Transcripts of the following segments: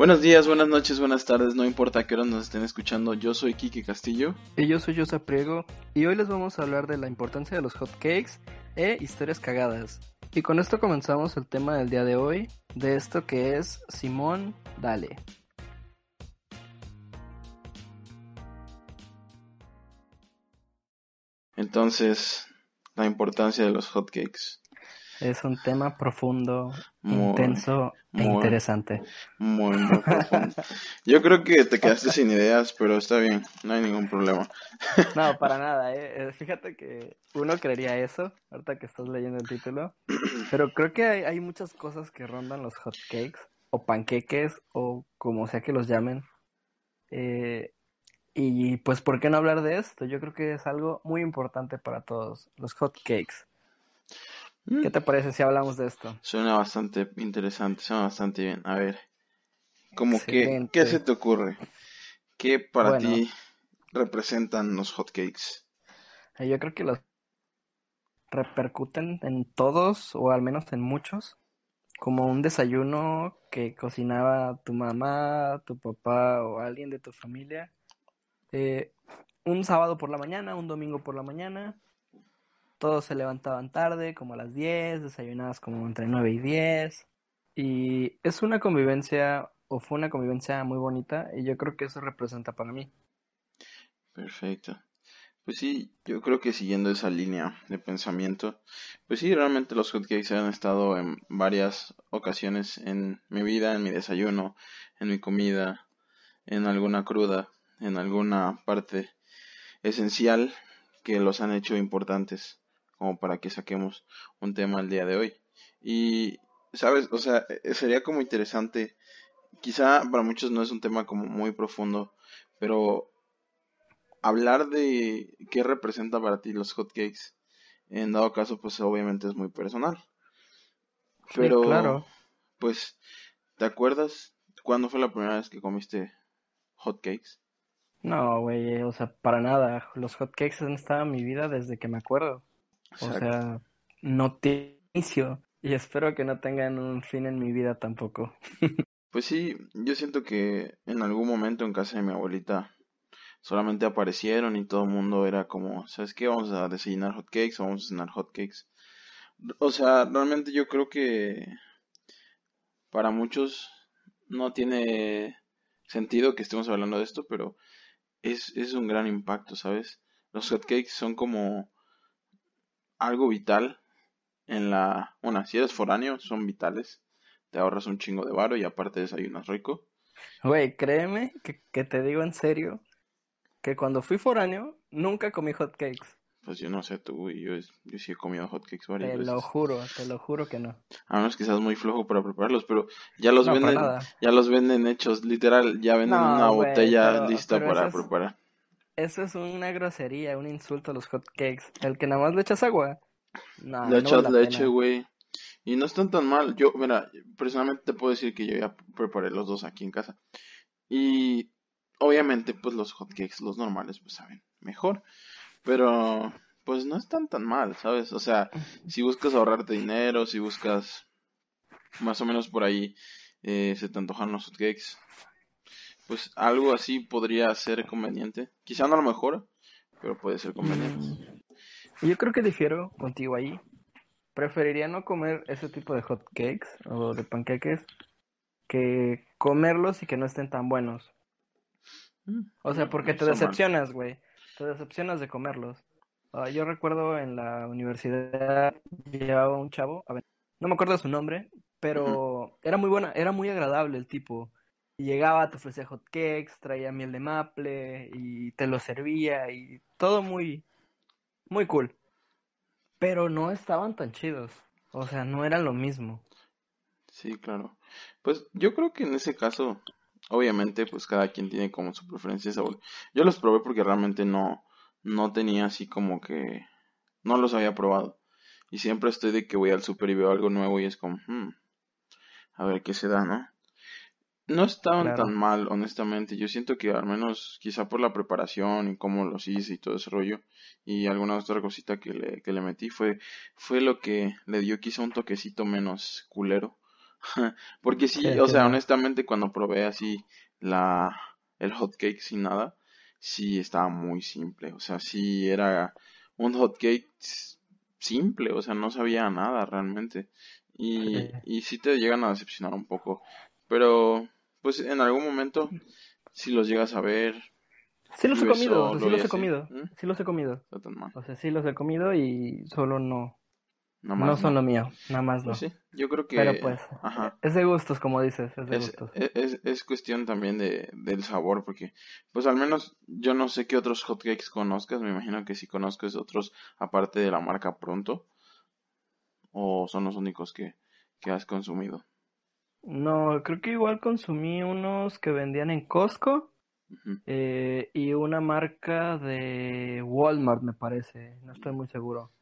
Buenos días, buenas noches, buenas tardes, no importa qué hora nos estén escuchando, yo soy Kiki Castillo. Y yo soy Josa Priego, y hoy les vamos a hablar de la importancia de los hotcakes e historias cagadas. Y con esto comenzamos el tema del día de hoy, de esto que es Simón Dale. Entonces, la importancia de los hotcakes. Es un tema profundo, intenso e interesante. Muy, muy profundo. Yo creo que te quedaste sin ideas, pero está bien, no hay ningún problema. No, para nada, ¿eh? ¿eh? Fíjate que uno creería eso, ahorita que estás leyendo el título, pero creo que hay, hay muchas cosas que rondan los hotcakes, o panqueques, o como sea que los llamen. Eh, y pues, ¿por qué no hablar de esto? Yo creo que es algo muy importante para todos, los hotcakes. ¿Qué mm. te parece si hablamos de esto? Suena bastante interesante, suena bastante bien. A ver, como que, ¿qué se te ocurre? ¿Qué para ti representan los hotcakes? Eh, yo creo que los repercuten en todos, o al menos en muchos, como un desayuno que cocinaba tu mamá, tu papá o alguien de tu familia. Eh, un sábado por la mañana, un domingo por la mañana, todos se levantaban tarde, como a las 10, desayunabas como entre 9 y 10. Y es una convivencia, o fue una convivencia muy bonita, y yo creo que eso representa para mí. Perfecto. Pues sí, yo creo que siguiendo esa línea de pensamiento, pues sí, realmente los hotcakes han estado en varias ocasiones en mi vida, en mi desayuno, en mi comida, en alguna cruda, en alguna parte esencial que los han hecho importantes como para que saquemos un tema el día de hoy. Y, ¿sabes? O sea, eh, sería como interesante, quizá para muchos no es un tema como muy profundo, pero hablar de qué representa para ti los hotcakes, en dado caso, pues obviamente es muy personal. Pero, claro. pues, ¿te acuerdas cuándo fue la primera vez que comiste hotcakes? No, güey, o sea, para nada. Los hotcakes han estado en mi vida desde que me acuerdo. O sea, no te inicio y espero que no tengan un fin en mi vida tampoco. pues sí, yo siento que en algún momento en casa de mi abuelita solamente aparecieron y todo el mundo era como, ¿sabes qué? Vamos a desayunar hotcakes o vamos a cenar hotcakes. O sea, realmente yo creo que para muchos no tiene sentido que estemos hablando de esto, pero es, es un gran impacto, ¿sabes? Los hotcakes son como algo vital en la... Bueno, si eres foráneo, son vitales. Te ahorras un chingo de varo y aparte desayunas rico. Güey, créeme que, que te digo en serio que cuando fui foráneo nunca comí hotcakes. Pues yo no sé tú, y yo, yo sí he comido hotcakes varias te veces. Te lo juro, te lo juro que no. A menos que seas muy flojo para prepararlos, pero ya los venden, ya los venden hechos, literal, ya venden una botella lista para preparar. Eso es una grosería, un insulto a los hotcakes. El que nada más le echas agua. le echas leche, güey. Y no están tan mal. Yo, mira, personalmente te puedo decir que yo ya preparé los dos aquí en casa. Y obviamente, pues los hotcakes, los normales, pues saben mejor. Pero, pues no están tan mal, ¿sabes? O sea, si buscas ahorrarte dinero, si buscas más o menos por ahí, eh, se te antojan los hotcakes pues algo así podría ser conveniente. Quizá no a lo mejor, pero puede ser conveniente. Yo creo que difiero contigo ahí. Preferiría no comer ese tipo de hot cakes o de panqueques que comerlos y que no estén tan buenos. Mm. O sea, porque te decepcionas, güey. Te decepcionas de comerlos. Ah, yo recuerdo en la universidad llevaba un chavo, a ver, no me acuerdo su nombre, pero era muy buena, era muy agradable el tipo llegaba, te ofrecía hot cakes, traía miel de maple y te lo servía y todo muy, muy cool. Pero no estaban tan chidos. O sea, no eran lo mismo. Sí, claro. Pues yo creo que en ese caso, obviamente, pues cada quien tiene como su preferencia sabor. Yo los probé porque realmente no, no tenía así como que, no los había probado. Y siempre estoy de que voy al super y veo algo nuevo y es como, hmm, a ver qué se da, ¿no? No estaban tan mal, honestamente. Yo siento que al menos quizá por la preparación y cómo los hice y todo ese rollo y alguna otra cosita que le, que le metí fue, fue lo que le dio quizá un toquecito menos culero. Porque sí, o sea, honestamente cuando probé así la el hot cake sin nada, sí estaba muy simple, o sea, sí era un hot cake simple, o sea, no sabía nada realmente. Y, y sí te llegan a decepcionar un poco, pero pues en algún momento, si los llegas a ver, Sí los he comido, sí los he comido. Sí los he comido. Está tan mal. O sea, sí los he comido y solo no, no más son no. lo mío, nada más no. Pues sí, yo creo Pero que, pues, ajá. es de gustos, como dices, es de Es, gustos. es, es- es cuestión también de, del sabor, porque pues al menos yo no sé qué otros hotcakes conozcas, me imagino que si conozcas otros aparte de la marca Pronto, o son los únicos que, que has consumido. No, creo que igual consumí unos que vendían en Costco eh, y una marca de Walmart, me parece, no estoy muy seguro.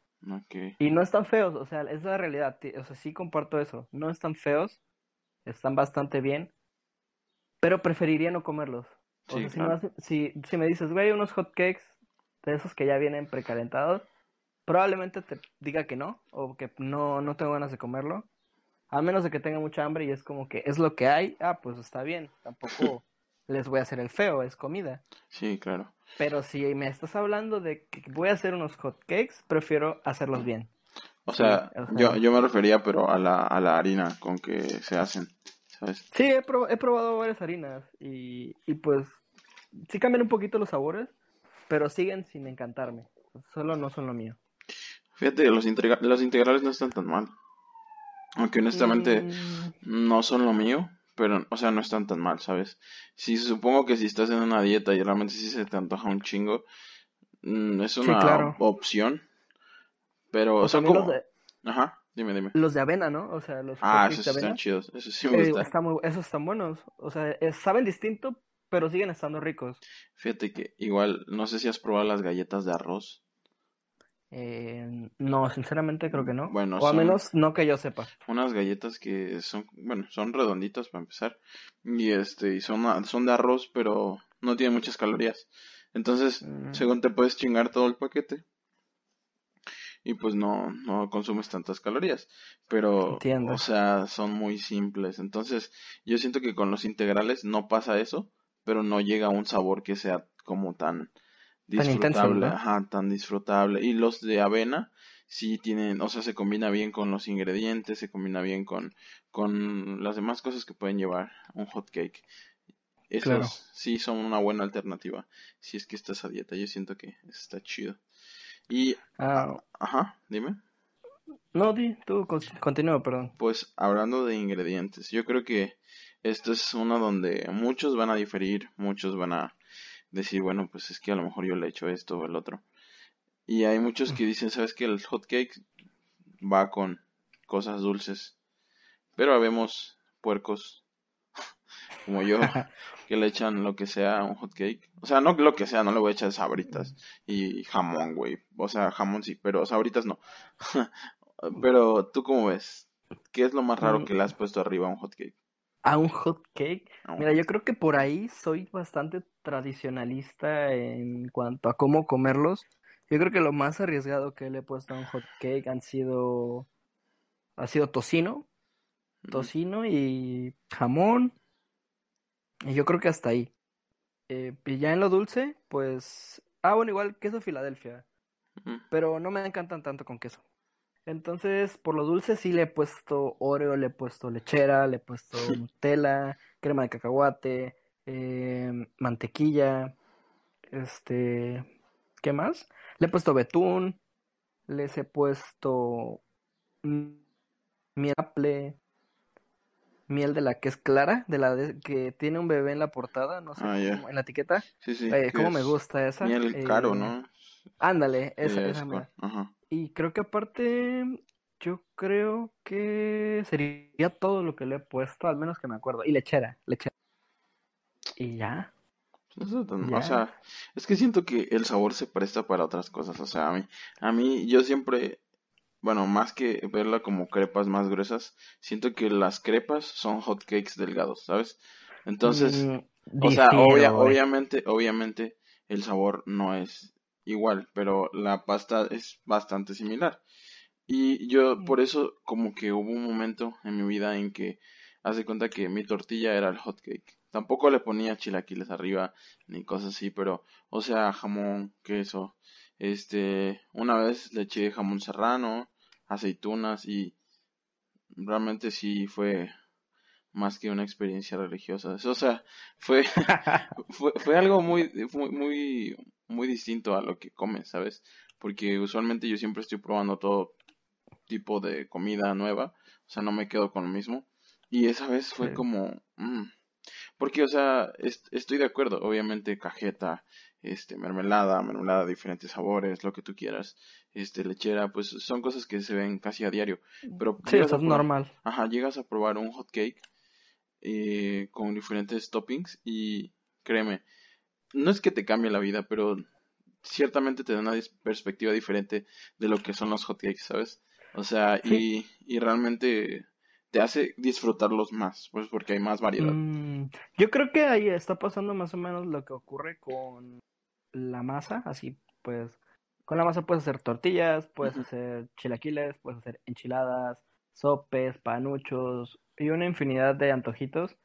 Y no están feos, o sea, es la realidad, o sea, sí comparto eso, no están feos, están bastante bien, pero preferiría no comerlos. O Sí, sea, si, no si, si me dices, güey, unos hot cakes de esos que ya vienen precalentados, probablemente te diga que no, o que no, no tengo ganas de comerlo, a menos de que tenga mucha hambre y es como que es lo que hay, ah, pues está bien, tampoco les voy a hacer el feo, es comida. Sí, claro. Pero si me estás hablando de que voy a hacer unos hot cakes, prefiero hacerlos bien. O Sí, sea, yo, yo me refería pero a la, a la harina con que se hacen, ¿sabes? sí, he, prob- he probado varias harinas y, y pues sí cambian un poquito los sabores, pero siguen sin encantarme. Solo no son lo mío. Fíjate, los, integra- los integrales no están tan mal. Aunque honestamente Mm, no son lo mío, pero, o sea, no están tan mal, ¿sabes? Sí, supongo que si estás en una dieta y realmente sí se te antoja un chingo, mm, es sí, una claro. opción, pero O los como... de, Ajá, dime, dime. los de avena, ¿no? O sea, los Ah, esos de están chidos, esos sí me eh, gustan. está muy, esos están buenos. O sea, saben distinto, pero siguen estando ricos. Fíjate que igual, no sé si has probado las galletas de arroz. Eh, no, sinceramente creo que no. Bueno, O son menos no que yo sepa. unas galletas que son, bueno, son redonditas para empezar. Y este, y son, a- son de arroz, pero no tienen muchas calorías. Entonces, Mm, según te puedes chingar todo el paquete. y pues no, no consumes tantas calorías. Pero, entiendo. o sea, son muy simples. Entonces, yo siento que con los integrales no pasa eso, pero no llega a un sabor que sea como tan Tan intenso, disfrutable, ¿no? ajá, tan disfrutable. Y los de avena sí tienen, o sea, se combina bien con los ingredientes, se combina bien con, con las demás cosas que pueden llevar un hot cake. Esos Claro. sí son una buena alternativa si es que estás a dieta. Yo siento que está chido. Y, Ah, ajá, dime. no, di, tú con- continúa, perdón. Pues hablando de ingredientes, yo creo que esto es uno donde muchos van a diferir, muchos van a decir, bueno, pues es que a lo mejor yo le echo esto o el otro. Y hay muchos que dicen, ¿sabes que El hot cake va con cosas dulces. Pero habemos puercos como yo que le echan lo que sea a un hot cake. O sea, no lo que sea, no le voy a echar sabritas y jamón, güey. O sea, jamón sí, pero sabritas no. Pero tú cómo ves? ¿Qué es lo más raro Mm, que le has puesto arriba a un hot cake? A un hot cake. Mira, yo creo que por ahí soy bastante tradicionalista en cuanto a cómo comerlos. Yo creo que lo más arriesgado que le he puesto a un hot cake han sido, ha sido tocino, tocino y jamón. Y yo creo que hasta ahí. Eh, y ya en lo dulce, pues, ah, bueno, igual queso Filadelfia, pero no me encantan tanto con queso. Entonces, por lo dulce sí le he puesto Oreo, le he puesto lechera, le he puesto Nutella, crema de cacahuate, eh, mantequilla, este, ¿qué más? Le he puesto betún, les he puesto miel miel de la que es clara, de la de- que tiene un bebé en la portada, no sé Ah, en la etiqueta. Sí, sí, Eh, cómo me es gusta esa. miel caro, Eh, ¿no? ándale, esa, ya esa. Ajá. Y creo que aparte, yo creo que sería todo lo que le he puesto, al menos que me acuerdo. Y lechera, lechera. Y ya, O sea, es que siento que el sabor se presta para otras cosas. O sea, a mí, a mí, yo siempre, bueno, más que verla como crepas más gruesas, siento que las crepas son hot cakes delgados, ¿sabes? Entonces, Mm, o sea, obvia- obviamente, obviamente, el sabor no es igual, pero la pasta es bastante similar. Y yo por eso como que hubo un momento en mi vida en que hace cuenta que mi tortilla era el hot cake. Tampoco le ponía chilaquiles arriba ni cosas así, pero o sea, jamón, queso. Este, una vez le eché jamón serrano, aceitunas y realmente sí fue más que una experiencia religiosa. O sea, fue, fue, fue, algo muy, muy, muy distinto a lo que comes, ¿sabes? Porque usualmente yo siempre estoy probando todo tipo de comida nueva, o sea, no me quedo con lo mismo. Y esa vez fue como... Mm, porque, o sea, estoy de acuerdo, obviamente cajeta, este, mermelada, mermelada de diferentes sabores, lo que tú quieras, este, lechera, pues son cosas que se ven casi a diario. Pero sí, eso es normal. Ajá, llegas a probar un hot cake eh, con diferentes toppings y créeme, no es que te cambie la vida, pero ciertamente te da una perspectiva diferente de lo que son los hotcakes, ¿sabes? O sea, y, y realmente te hace disfrutarlos más, pues porque hay más variedad. Mm, yo creo que ahí está pasando más o menos lo que ocurre con la masa, así pues, con la masa puedes hacer tortillas, puedes hacer chilaquiles, puedes hacer enchiladas, sopes, panuchos y una infinidad de antojitos.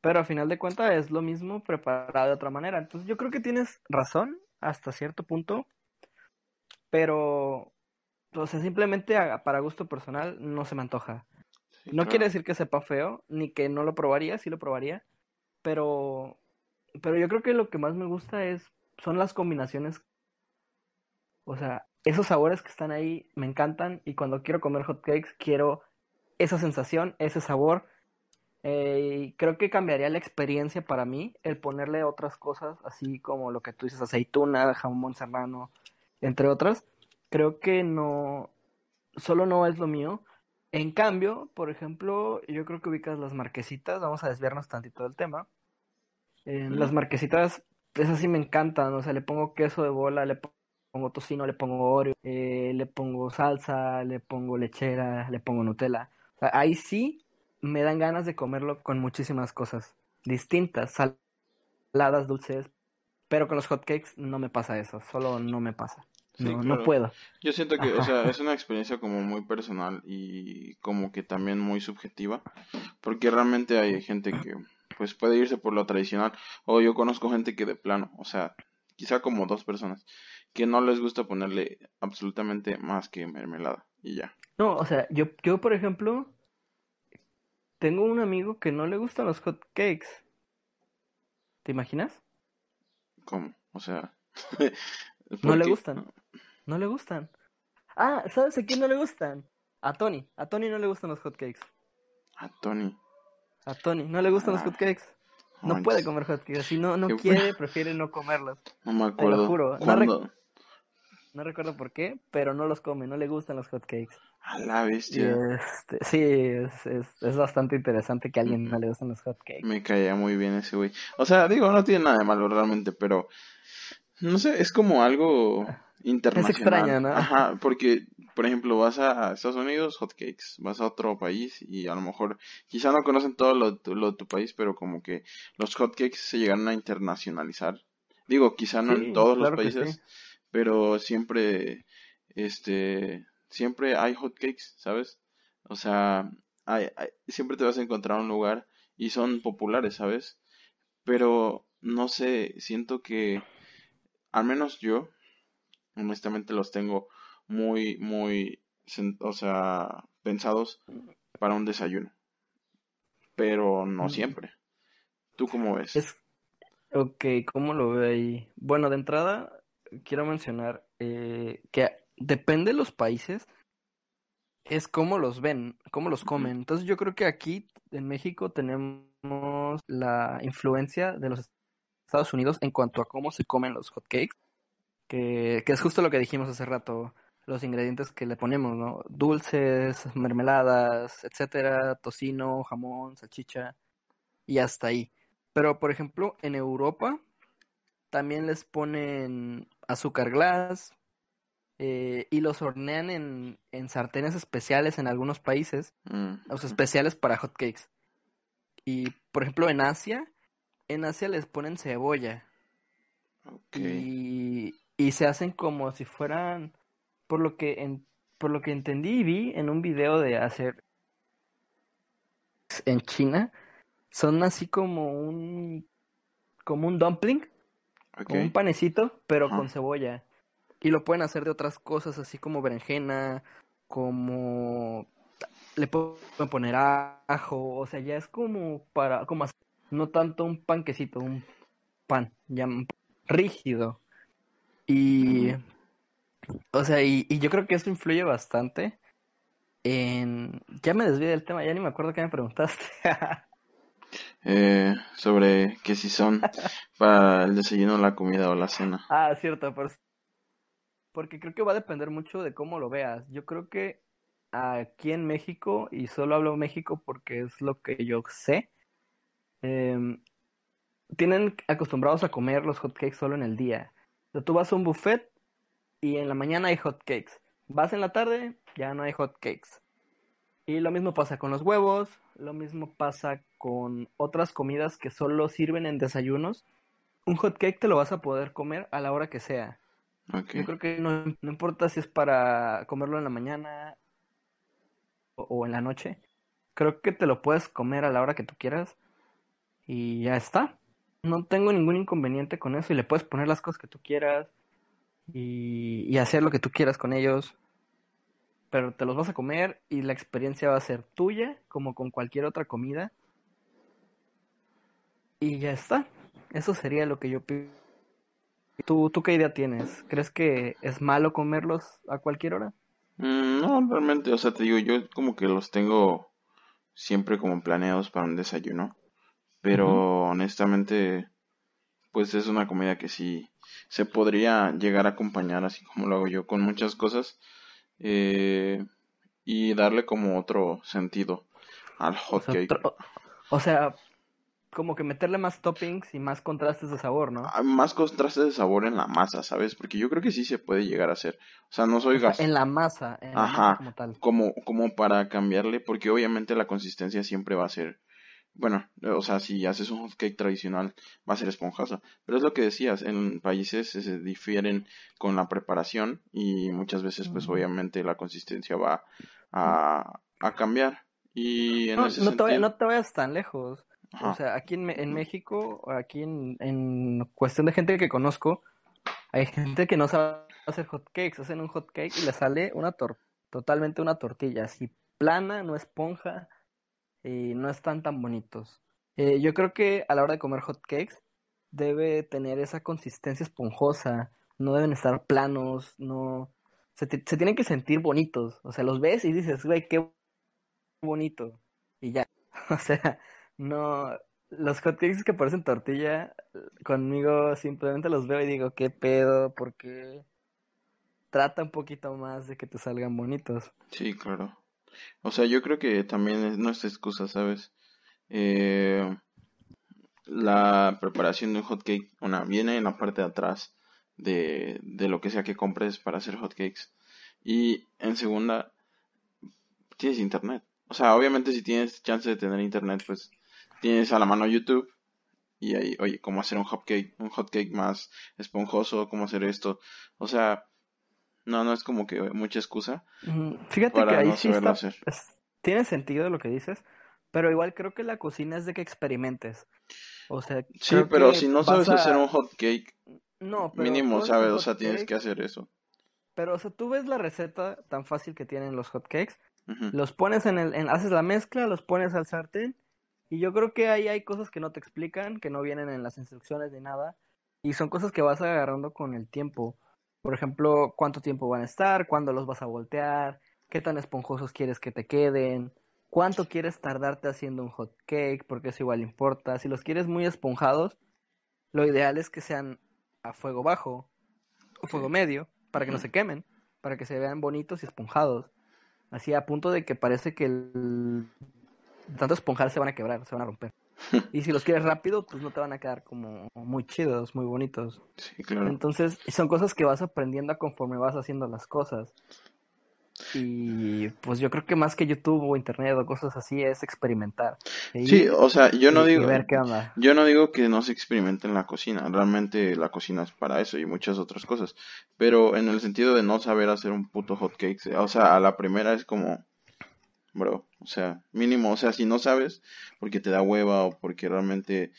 Pero a final de cuentas es lo mismo preparado de otra manera. Entonces yo creo que tienes razón hasta cierto punto. Pero, o sea, simplemente para gusto personal no se me antoja. No quiere decir que sepa feo, ni que no lo probaría, sí lo probaría. Pero, pero yo creo que lo que más me gusta es, son las combinaciones. O sea, esos sabores que están ahí me encantan y cuando quiero comer hotcakes quiero esa sensación, ese sabor. Eh, creo que cambiaría la experiencia para mí el ponerle otras cosas, así como lo que tú dices, aceituna, jamón serrano, entre otras. Creo que no, solo no es lo mío. En cambio, por ejemplo, yo creo que ubicas las marquesitas, vamos a desviarnos tantito del tema. Las marquesitas, esas sí me encantan, o sea, le pongo queso de bola, le pongo tocino, le pongo oreo, eh, le pongo salsa, le pongo lechera, le pongo Nutella. ahí sí me dan ganas de comerlo con muchísimas cosas distintas, saladas, dulces, pero con los hotcakes no me pasa eso, solo no me pasa. No, no puedo. Yo siento que, o sea, es una experiencia como muy personal y como que también muy subjetiva, porque realmente hay gente que pues puede irse por lo tradicional, o yo conozco gente que de plano, o sea, quizá como dos personas, que no les gusta ponerle absolutamente más que mermelada y ya. No, o sea, yo, yo por ejemplo, tengo un amigo que no le gustan los hot cakes. ¿Te imaginas? ¿Cómo? O sea... no le gustan. No le gustan. Ah, ¿sabes a quién no le gustan? A Tony. A Tony no le gustan los hot cakes. A Tony. A Tony. No le gustan los ah. hot cakes. No puede comer hot cakes. Si no, no quiere, prefiere no comerlos. No me acuerdo. Te lo juro. ¿Cuándo? No recuerdo por qué, pero no los come, no le gustan los hotcakes. A la bestia. Este, sí, es, es, bastante interesante que a alguien no le gusten los hotcakes. Me caía muy bien ese güey. O sea, digo, no tiene nada de malo realmente, pero no sé, es como algo internacional. Es extraño, ¿no? Ajá, porque, por ejemplo, vas a Estados Unidos, hotcakes, vas a otro país y a lo mejor, quizá no conocen todo lo, de tu país, pero como que los hotcakes se llegaron a internacionalizar. Digo, quizá no en todos los países, pero siempre, este, siempre hay hotcakes, ¿sabes? O sea, hay, siempre te vas a encontrar un lugar y son populares, ¿sabes? Pero, no sé, siento que, al menos yo, honestamente los tengo muy, muy, o sea, pensados para un desayuno. Pero no mm. siempre. ¿Tú cómo ves? Es... Ok, ¿cómo lo veo ahí? Bueno, de entrada, quiero mencionar eh, que depende de los países, es cómo los ven, cómo los comen. Entonces yo creo que aquí en México tenemos la influencia de los Estados Unidos en cuanto a cómo se comen los hotcakes, que, que es justo lo que dijimos hace rato, los ingredientes que le ponemos, ¿no? Dulces, mermeladas, etcétera, tocino, jamón, salchicha y hasta ahí. Pero por ejemplo, en Europa también les ponen azúcar glass eh, y los hornean en, en, sartenes especiales en algunos países, mm, o sea, especiales para hotcakes. Y por ejemplo en Asia, en Asia les ponen cebolla. Y, y se hacen como si fueran, por lo que por lo que entendí y vi en un video de hacer en China, son así como un como un dumpling, como un panecito, pero con cebolla. Y lo pueden hacer de otras cosas, así como berenjena, como le pueden poner ajo, o sea, ya es como para, como no tanto un panquecito, un pan, ya rígido. Y, o sea, y, y yo creo que eso influye bastante en... Ya me desvié del tema, ya ni me acuerdo qué me preguntaste. eh, sobre que si son para el desayuno, la comida o la cena. Ah, cierto, porque creo que va a depender mucho de cómo lo veas. Yo creo que aquí en México, y solo hablo México porque es lo que yo sé, em, tienen acostumbrados a comer los hotcakes solo en el día. O tú vas a un buffet y en la mañana hay hotcakes. Vas en la tarde, ya no hay hotcakes. Y lo mismo pasa con los huevos, lo mismo pasa con otras comidas que solo sirven en desayunos. Un hotcake te lo vas a poder comer a la hora que sea. Yo creo que no, no, importa si es para comerlo en la mañana, o en la noche, creo que te lo puedes comer a la hora que tú quieras y ya está. No tengo ningún inconveniente con eso y le puedes poner las cosas que tú quieras y, hacer lo que tú quieras con ellos. Pero te los vas a comer y la experiencia va a ser tuya, como con cualquier otra comida. Y ya está. Eso sería lo que yo pido. ¿Tú, ¿Tú qué idea tienes? ¿Crees que es malo comerlos a cualquier hora? Mm, no, realmente, o sea, te digo, yo como que los tengo siempre como planeados para un desayuno, pero honestamente, pues es una comida que sí se podría llegar a acompañar así como lo hago yo con muchas cosas eh, y darle como otro sentido al hot cake. o sea, como que meterle más toppings y más contrastes de sabor, ¿no? Ah, más contrastes de sabor en la masa, ¿sabes? Porque yo creo que sí se puede llegar a hacer. O sea, no soy gas. En la masa, en Ajá, la masa como tal. Como, como para cambiarle, porque obviamente la consistencia siempre va a ser. Bueno, o sea, si haces un cake tradicional va a ser esponjosa. Pero es lo que decías, en países se difieren con la preparación y muchas veces, pues obviamente la consistencia va a, a cambiar. Y en no, ese no, sentido... te, no te vayas tan lejos. O sea, aquí en, en México, aquí en, en, cuestión de gente que conozco, hay gente que no sabe hacer hot cakes. Hacen un hot cake y le sale una tor totalmente una tortilla, así plana, no esponja, y no están tan bonitos. Eh, yo creo que a la hora de comer hot cakes debe tener esa consistencia esponjosa, no deben estar planos, no... Se, se tienen que sentir bonitos, o sea, los ves y dices, güey, qué bonito, y ya, o sea, no, los hotcakes que parecen tortilla, conmigo simplemente los veo y digo, ¿qué pedo? Porque trata un poquito más de que te salgan bonitos. Sí, claro. O sea, yo creo que también es, no es excusa, ¿sabes? Eh, la preparación de un hotcake, una, viene en la parte de atrás de, de lo que sea que compres para hacer hotcakes. Y en segunda, tienes internet. O sea, obviamente si tienes chance de tener internet, pues tienes a la mano YouTube y ahí, oye, cómo hacer un hotcake, un hotcake más esponjoso, cómo hacer esto. O sea, no, no es como que mucha excusa. Fíjate que ahí sí está, tiene sentido lo que dices, pero igual creo que la cocina es de que experimentes. O sea, sí, pero si no sabes hacer un hotcake, no, mínimo sabes, o sea, tienes que hacer eso. Pero, o sea, tú ves la receta tan fácil que tienen los hotcakes, los pones en el, en, haces la mezcla, los pones al sartén y yo creo que ahí hay cosas que no te explican, que no vienen en las instrucciones ni nada. Y son cosas que vas agarrando con el tiempo. Por ejemplo, cuánto tiempo van a estar, cuándo los vas a voltear, qué tan esponjosos quieres que te queden, cuánto quieres tardarte haciendo un hot cake, porque eso igual importa. Si los quieres muy esponjados, lo ideal es que sean a fuego bajo o fuego medio, para que no se quemen, para que se vean bonitos y esponjados. Así a punto de que parece que el tanto esponjar se van a quebrar, se van a romper. Y si los quieres rápido, pues no te van a quedar como muy chidos, muy bonitos. Sí, claro. Entonces, son cosas que vas aprendiendo conforme vas haciendo las cosas. Y pues yo creo que más que YouTube o Internet o cosas así es experimentar. Sí, o sea, yo no y- y digo, ver qué onda. yo no digo que no se experimente en la cocina, realmente la cocina es para eso y muchas otras cosas, pero en el sentido de no saber hacer un puto hot cake, o sea, a la primera es como, bro, o sea, mínimo, o sea, si no sabes porque te da hueva o porque realmente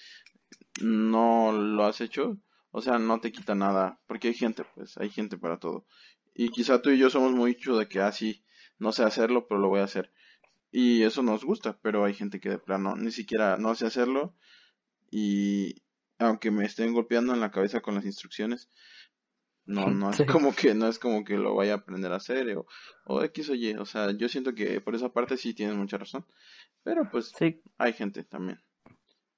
no lo has hecho, o sea, no te quita nada, porque hay gente, pues, hay gente para todo. Y quizá tú y yo somos mucho de que así, no sé hacerlo, pero lo voy a hacer. Y eso nos gusta, pero hay gente que de plano ni siquiera no sé hacerlo y aunque me estén golpeando en la cabeza con las instrucciones, no, no es Sí. como que, no es como que lo vaya a aprender a hacer o, o X o Y, o sea, yo siento que por esa parte sí tienes mucha razón, pero pues Sí, hay gente también.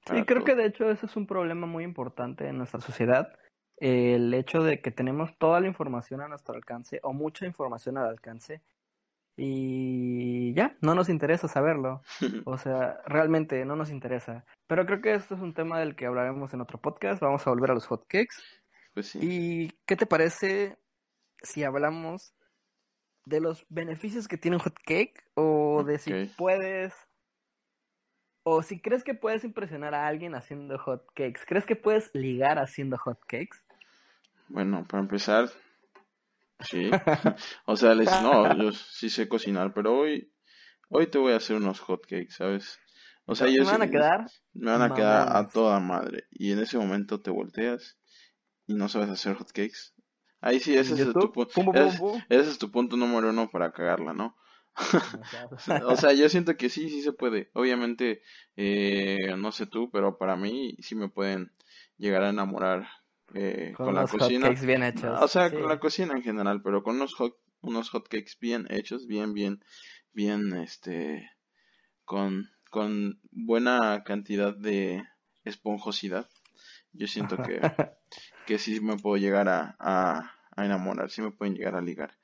Sí, creo todo. que de hecho ese es un problema muy importante en nuestra sociedad. El hecho de que tenemos toda la información a nuestro alcance o mucha información al alcance y ya, no nos interesa saberlo. O sea, realmente no nos interesa. Pero creo que esto es un tema del que hablaremos en otro podcast. Vamos a volver a los hotcakes. Pues sí. ¿Y qué te parece si hablamos de los beneficios que tiene un hotcake o de si puedes o si crees que puedes impresionar a alguien haciendo hotcakes? ¿Crees que puedes ligar haciendo hotcakes? Bueno, para empezar, sí. O sea, les, no, yo sí sé cocinar, pero hoy, hoy te voy a hacer unos hotcakes, ¿sabes? O sea, yo ¿Me van a quedar? me van a quedar a toda madre. Y en ese momento te volteas y no sabes hacer hotcakes. Ahí sí, ese es tu, YouTube, pu- pum, pum, ese, pum, pum. ese es tu punto número uno para cagarla, ¿no? O sea, yo siento que sí, sí se puede. Obviamente, eh, no sé tú, pero para mí sí me pueden llegar a enamorar eh, Con con la cocina. bien hechos. O sea, sí. con la cocina en general, pero con unos hot, unos hotcakes bien hechos, bien, bien, bien, este, con, con buena cantidad de esponjosidad. Yo siento que, que sí me puedo llegar a, a, a enamorar, sí me pueden llegar a ligar.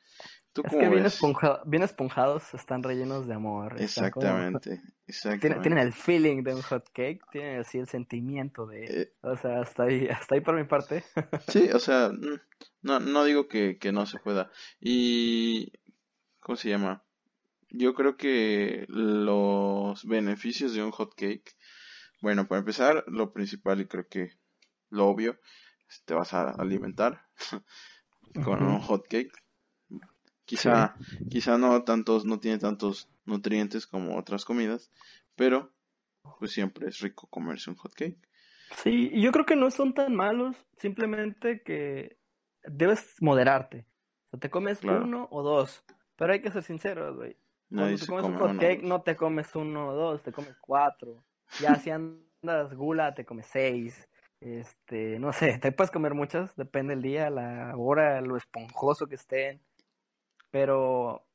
¿Tú Es cómo que bien, ves? esponja- bien esponjados están rellenos de amor. están como- Exactamente, Tienen, exactamente. tienen el feeling de un hot cake, tienen así el sentimiento de... Eh, O sea, hasta ahí, hasta ahí por mi parte. Sí, o sea, mm, no, no digo que, que no se pueda. Y, ¿cómo se llama? Yo creo que los beneficios de un hot cake, bueno, para empezar, lo principal y creo que lo obvio, te vas a alimentar con un hot cake. Quizá, quizá no tantos, no tiene tantos nutrientes como otras comidas, pero pues siempre es rico comerse un hot cake. Sí, yo creo que no son tan malos, simplemente que debes moderarte. O sea, te comes Claro. uno o dos, pero hay que ser sinceros, güey. Cuando te comes un hot cake no te comes uno o dos, te comes cuatro. Ya si andas gula, te comes seis. Este, no sé, te puedes comer muchas, depende del día, la hora, lo esponjoso que estén. Pero,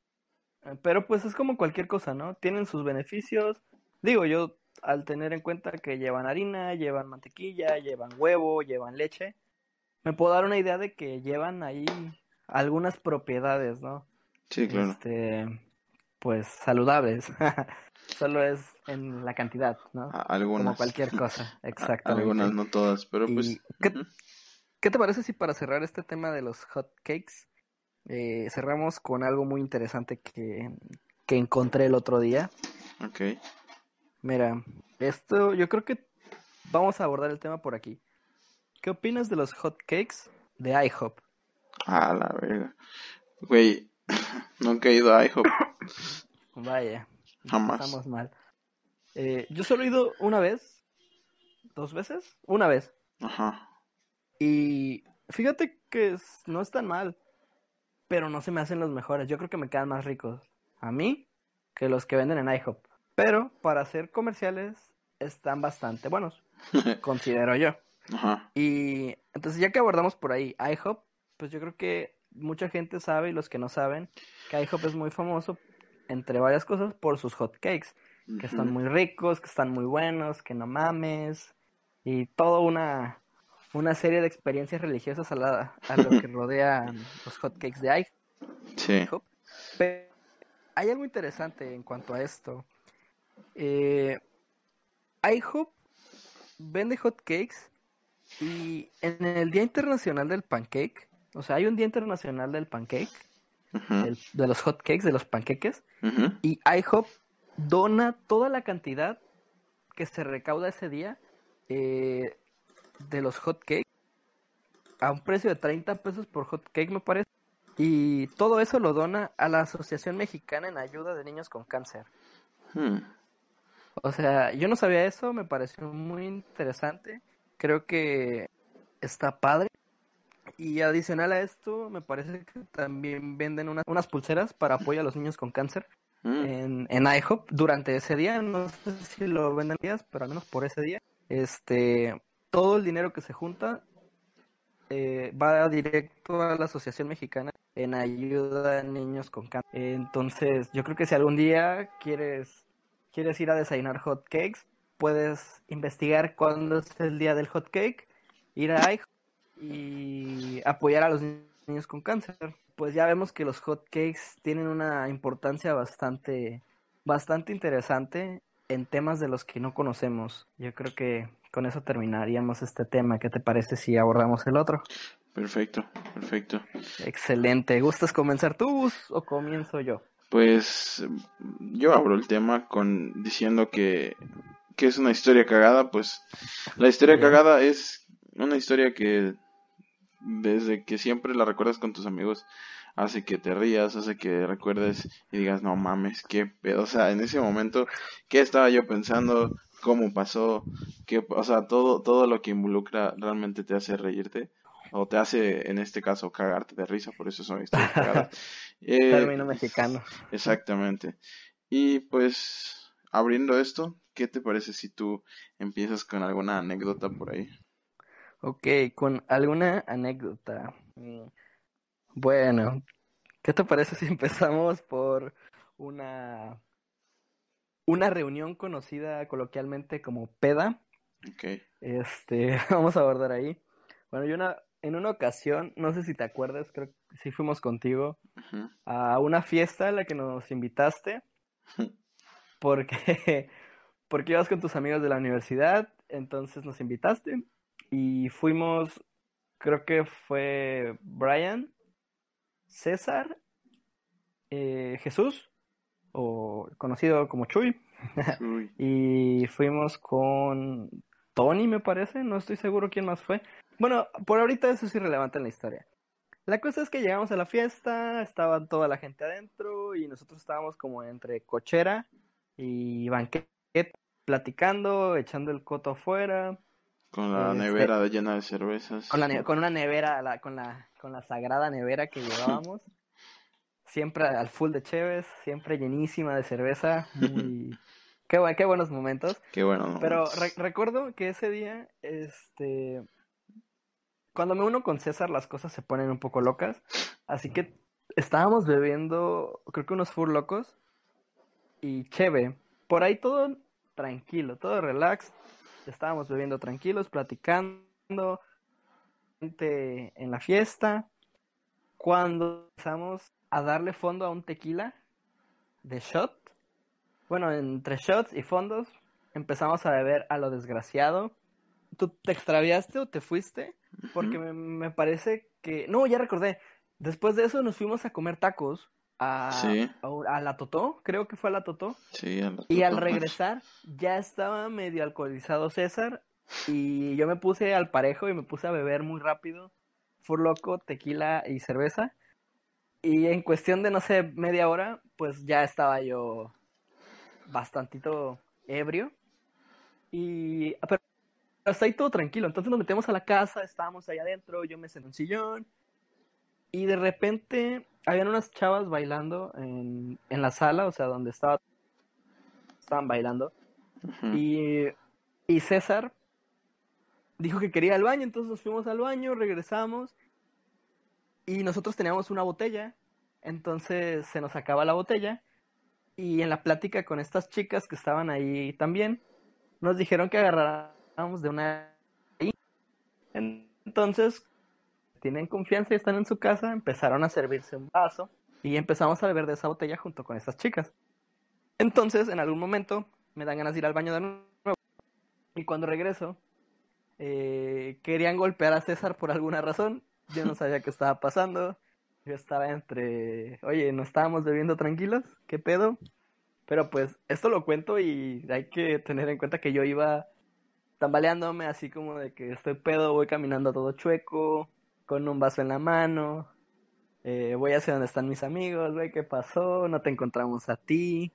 pero pues es como cualquier cosa, ¿no? Tienen sus beneficios. Digo, yo al tener en cuenta que llevan harina, llevan mantequilla, llevan huevo, llevan leche, me puedo dar una idea de que llevan ahí algunas propiedades, ¿no? Sí, claro. Este, pues saludables. Solo es en la cantidad, ¿no? A- Como Algunas. cualquier cosa, exactamente. Algunas, no todas, pero ¿Y pues. qué, qué te parece si para cerrar este tema de los hot cakes, eh, cerramos con algo muy interesante que, que encontré el otro día? Ok. Mira, esto yo creo que vamos a abordar el tema por aquí. ¿Qué opinas de los hot cakes de IHOP? A la verga. Güey, nunca he ido a IHOP. Vaya, Jamás. estamos mal. Eh, yo solo he ido una vez, dos veces, una vez. Ajá. Y fíjate que no es tan mal, pero no se me hacen los mejores. Yo creo que me quedan más ricos a mí que los que venden en IHOP. Pero para ser comerciales están bastante buenos, considero yo. Ajá. Y entonces ya que abordamos por ahí IHOP, pues yo creo que mucha gente sabe y los que no saben que IHOP es muy famoso entre varias cosas por sus que están muy ricos, que están muy buenos, que no mames y toda una una serie de experiencias religiosas a, la- a lo que rodean los hot cakes de Sí. IHOP. Pero hay algo interesante en cuanto a esto. Eh, IHOP vende hot cakes y en el Día Internacional del Pancake, o sea, hay un Día Internacional del Pancake, de los hot cakes, de los panqueques. Y IHOP dona toda la cantidad que se recauda ese día eh, de los hot cakes a un precio de 30 pesos por hot cake, me parece. Y todo eso lo dona a la Asociación Mexicana en Ayuda de Niños con Cáncer. Hmm. O sea, yo no sabía eso, me pareció muy interesante. Creo que está padre. Y adicional a esto, me parece que también venden una- unas pulseras para apoyo a los niños con cáncer Mm. en, en IHOP durante ese día. No sé si lo venden días, pero al menos por ese día. Este, todo el dinero que se junta eh, va directo a la Asociación Mexicana en ayuda a niños con cáncer. Entonces, yo creo que si algún día quieres, quieres ir a desayunar hot cakes, puedes investigar cuándo es el día del hot cake, ir a IHOP y apoyar a los ni- niños con cáncer. Pues ya vemos que los hot cakes tienen una importancia bastante, bastante interesante en temas de los que no conocemos. Yo creo que con eso terminaríamos este tema. ¿Qué te parece si abordamos el otro? Perfecto, perfecto. Excelente. ¿Gustas comenzar tú o comienzo yo? Pues yo abro el tema con diciendo que, que es una historia cagada, pues la historia cagada es una historia que desde que siempre la recuerdas con tus amigos hace que te rías, hace que recuerdes y digas, no mames, qué pedo, o sea, en ese momento, ¿qué estaba yo pensando? ¿Cómo pasó? ¿Qué, o sea, todo, todo lo que involucra realmente te hace reírte o te hace, en este caso, cagarte de risa, por eso son historias cagadas. Eh, Término mexicano. Exactamente. Y pues, abriendo esto, ¿qué te parece si tú empiezas con alguna anécdota por ahí? Ok, con alguna anécdota. Mm, Bueno, ¿qué te parece si empezamos por una, una reunión conocida coloquialmente como peda? Ok. Este, vamos a abordar ahí. Bueno, yo una, en una ocasión, no sé si te acuerdas, creo que sí fuimos contigo a una fiesta a la que nos invitaste porque, porque ibas con tus amigos de la universidad, entonces nos invitaste y fuimos, creo que fue Brian, César, eh, Jesús, o conocido como Chuy, Uy. y fuimos con Tony, me parece, no estoy seguro quién más fue. Bueno, por ahorita eso es irrelevante en la historia. La cosa es que llegamos a la fiesta, estaba toda la gente adentro y nosotros estábamos como entre cochera y banquete, platicando, echando el coto afuera, Con la Este- nevera llena de cervezas. con, la con una nevera, la- con, la, con la sagrada nevera que llevábamos, siempre al full de cheves, siempre llenísima de cerveza, muy... qué, qué buenos momentos. Qué bueno. ¿no? Pero re- recuerdo que ese día, este, cuando me uno con César las cosas se ponen un poco locas, así que estábamos bebiendo, creo que unos full locos y cheve, por ahí todo tranquilo, todo relax, estábamos bebiendo tranquilos, platicando, en la fiesta, cuando empezamos a darle fondo a un tequila de shot, bueno, entre shots y fondos, empezamos a beber a lo desgraciado. ¿Tú te extraviaste o te fuiste? Porque me, me parece que... No, ya recordé. Después de eso nos fuimos a comer tacos a, Sí. a, a la Totó, creo que fue a la Totó. Sí, a la Y al Totó. regresar ya estaba medio alcoholizado César y yo me puse al parejo y me puse a beber muy rápido. Fur loco, tequila y cerveza. Y en cuestión de, no sé, media hora, pues ya estaba yo bastantito ebrio. Y pero hasta ahí todo tranquilo. Entonces nos metemos a la casa, estábamos ahí adentro, yo me senté en un sillón. Y de repente habían unas chavas bailando en, en la sala, o sea, donde estaba estaban bailando. Y, y César dijo que quería ir al baño, entonces nos fuimos al baño, regresamos. Y nosotros teníamos una botella, entonces se nos acaba la botella. Y en la plática con estas chicas que estaban ahí también, nos dijeron que agarráramos de una. Entonces, tienen confianza y están en su casa, empezaron a servirse un vaso y empezamos a beber de esa botella junto con estas chicas. Entonces, en algún momento, me dan ganas de ir al baño de nuevo. Y cuando regreso, eh, querían golpear a César por alguna razón. Yo no sabía qué estaba pasando. yo estaba entre, oye, ¿no estábamos bebiendo tranquilos? ¿Qué pedo? Pero pues esto lo cuento y hay que tener en cuenta que yo iba tambaleándome así como de que estoy pedo, voy caminando todo chueco, con un vaso en la mano, eh, voy hacia donde están mis amigos, güey, ¿qué pasó? No te encontramos a ti.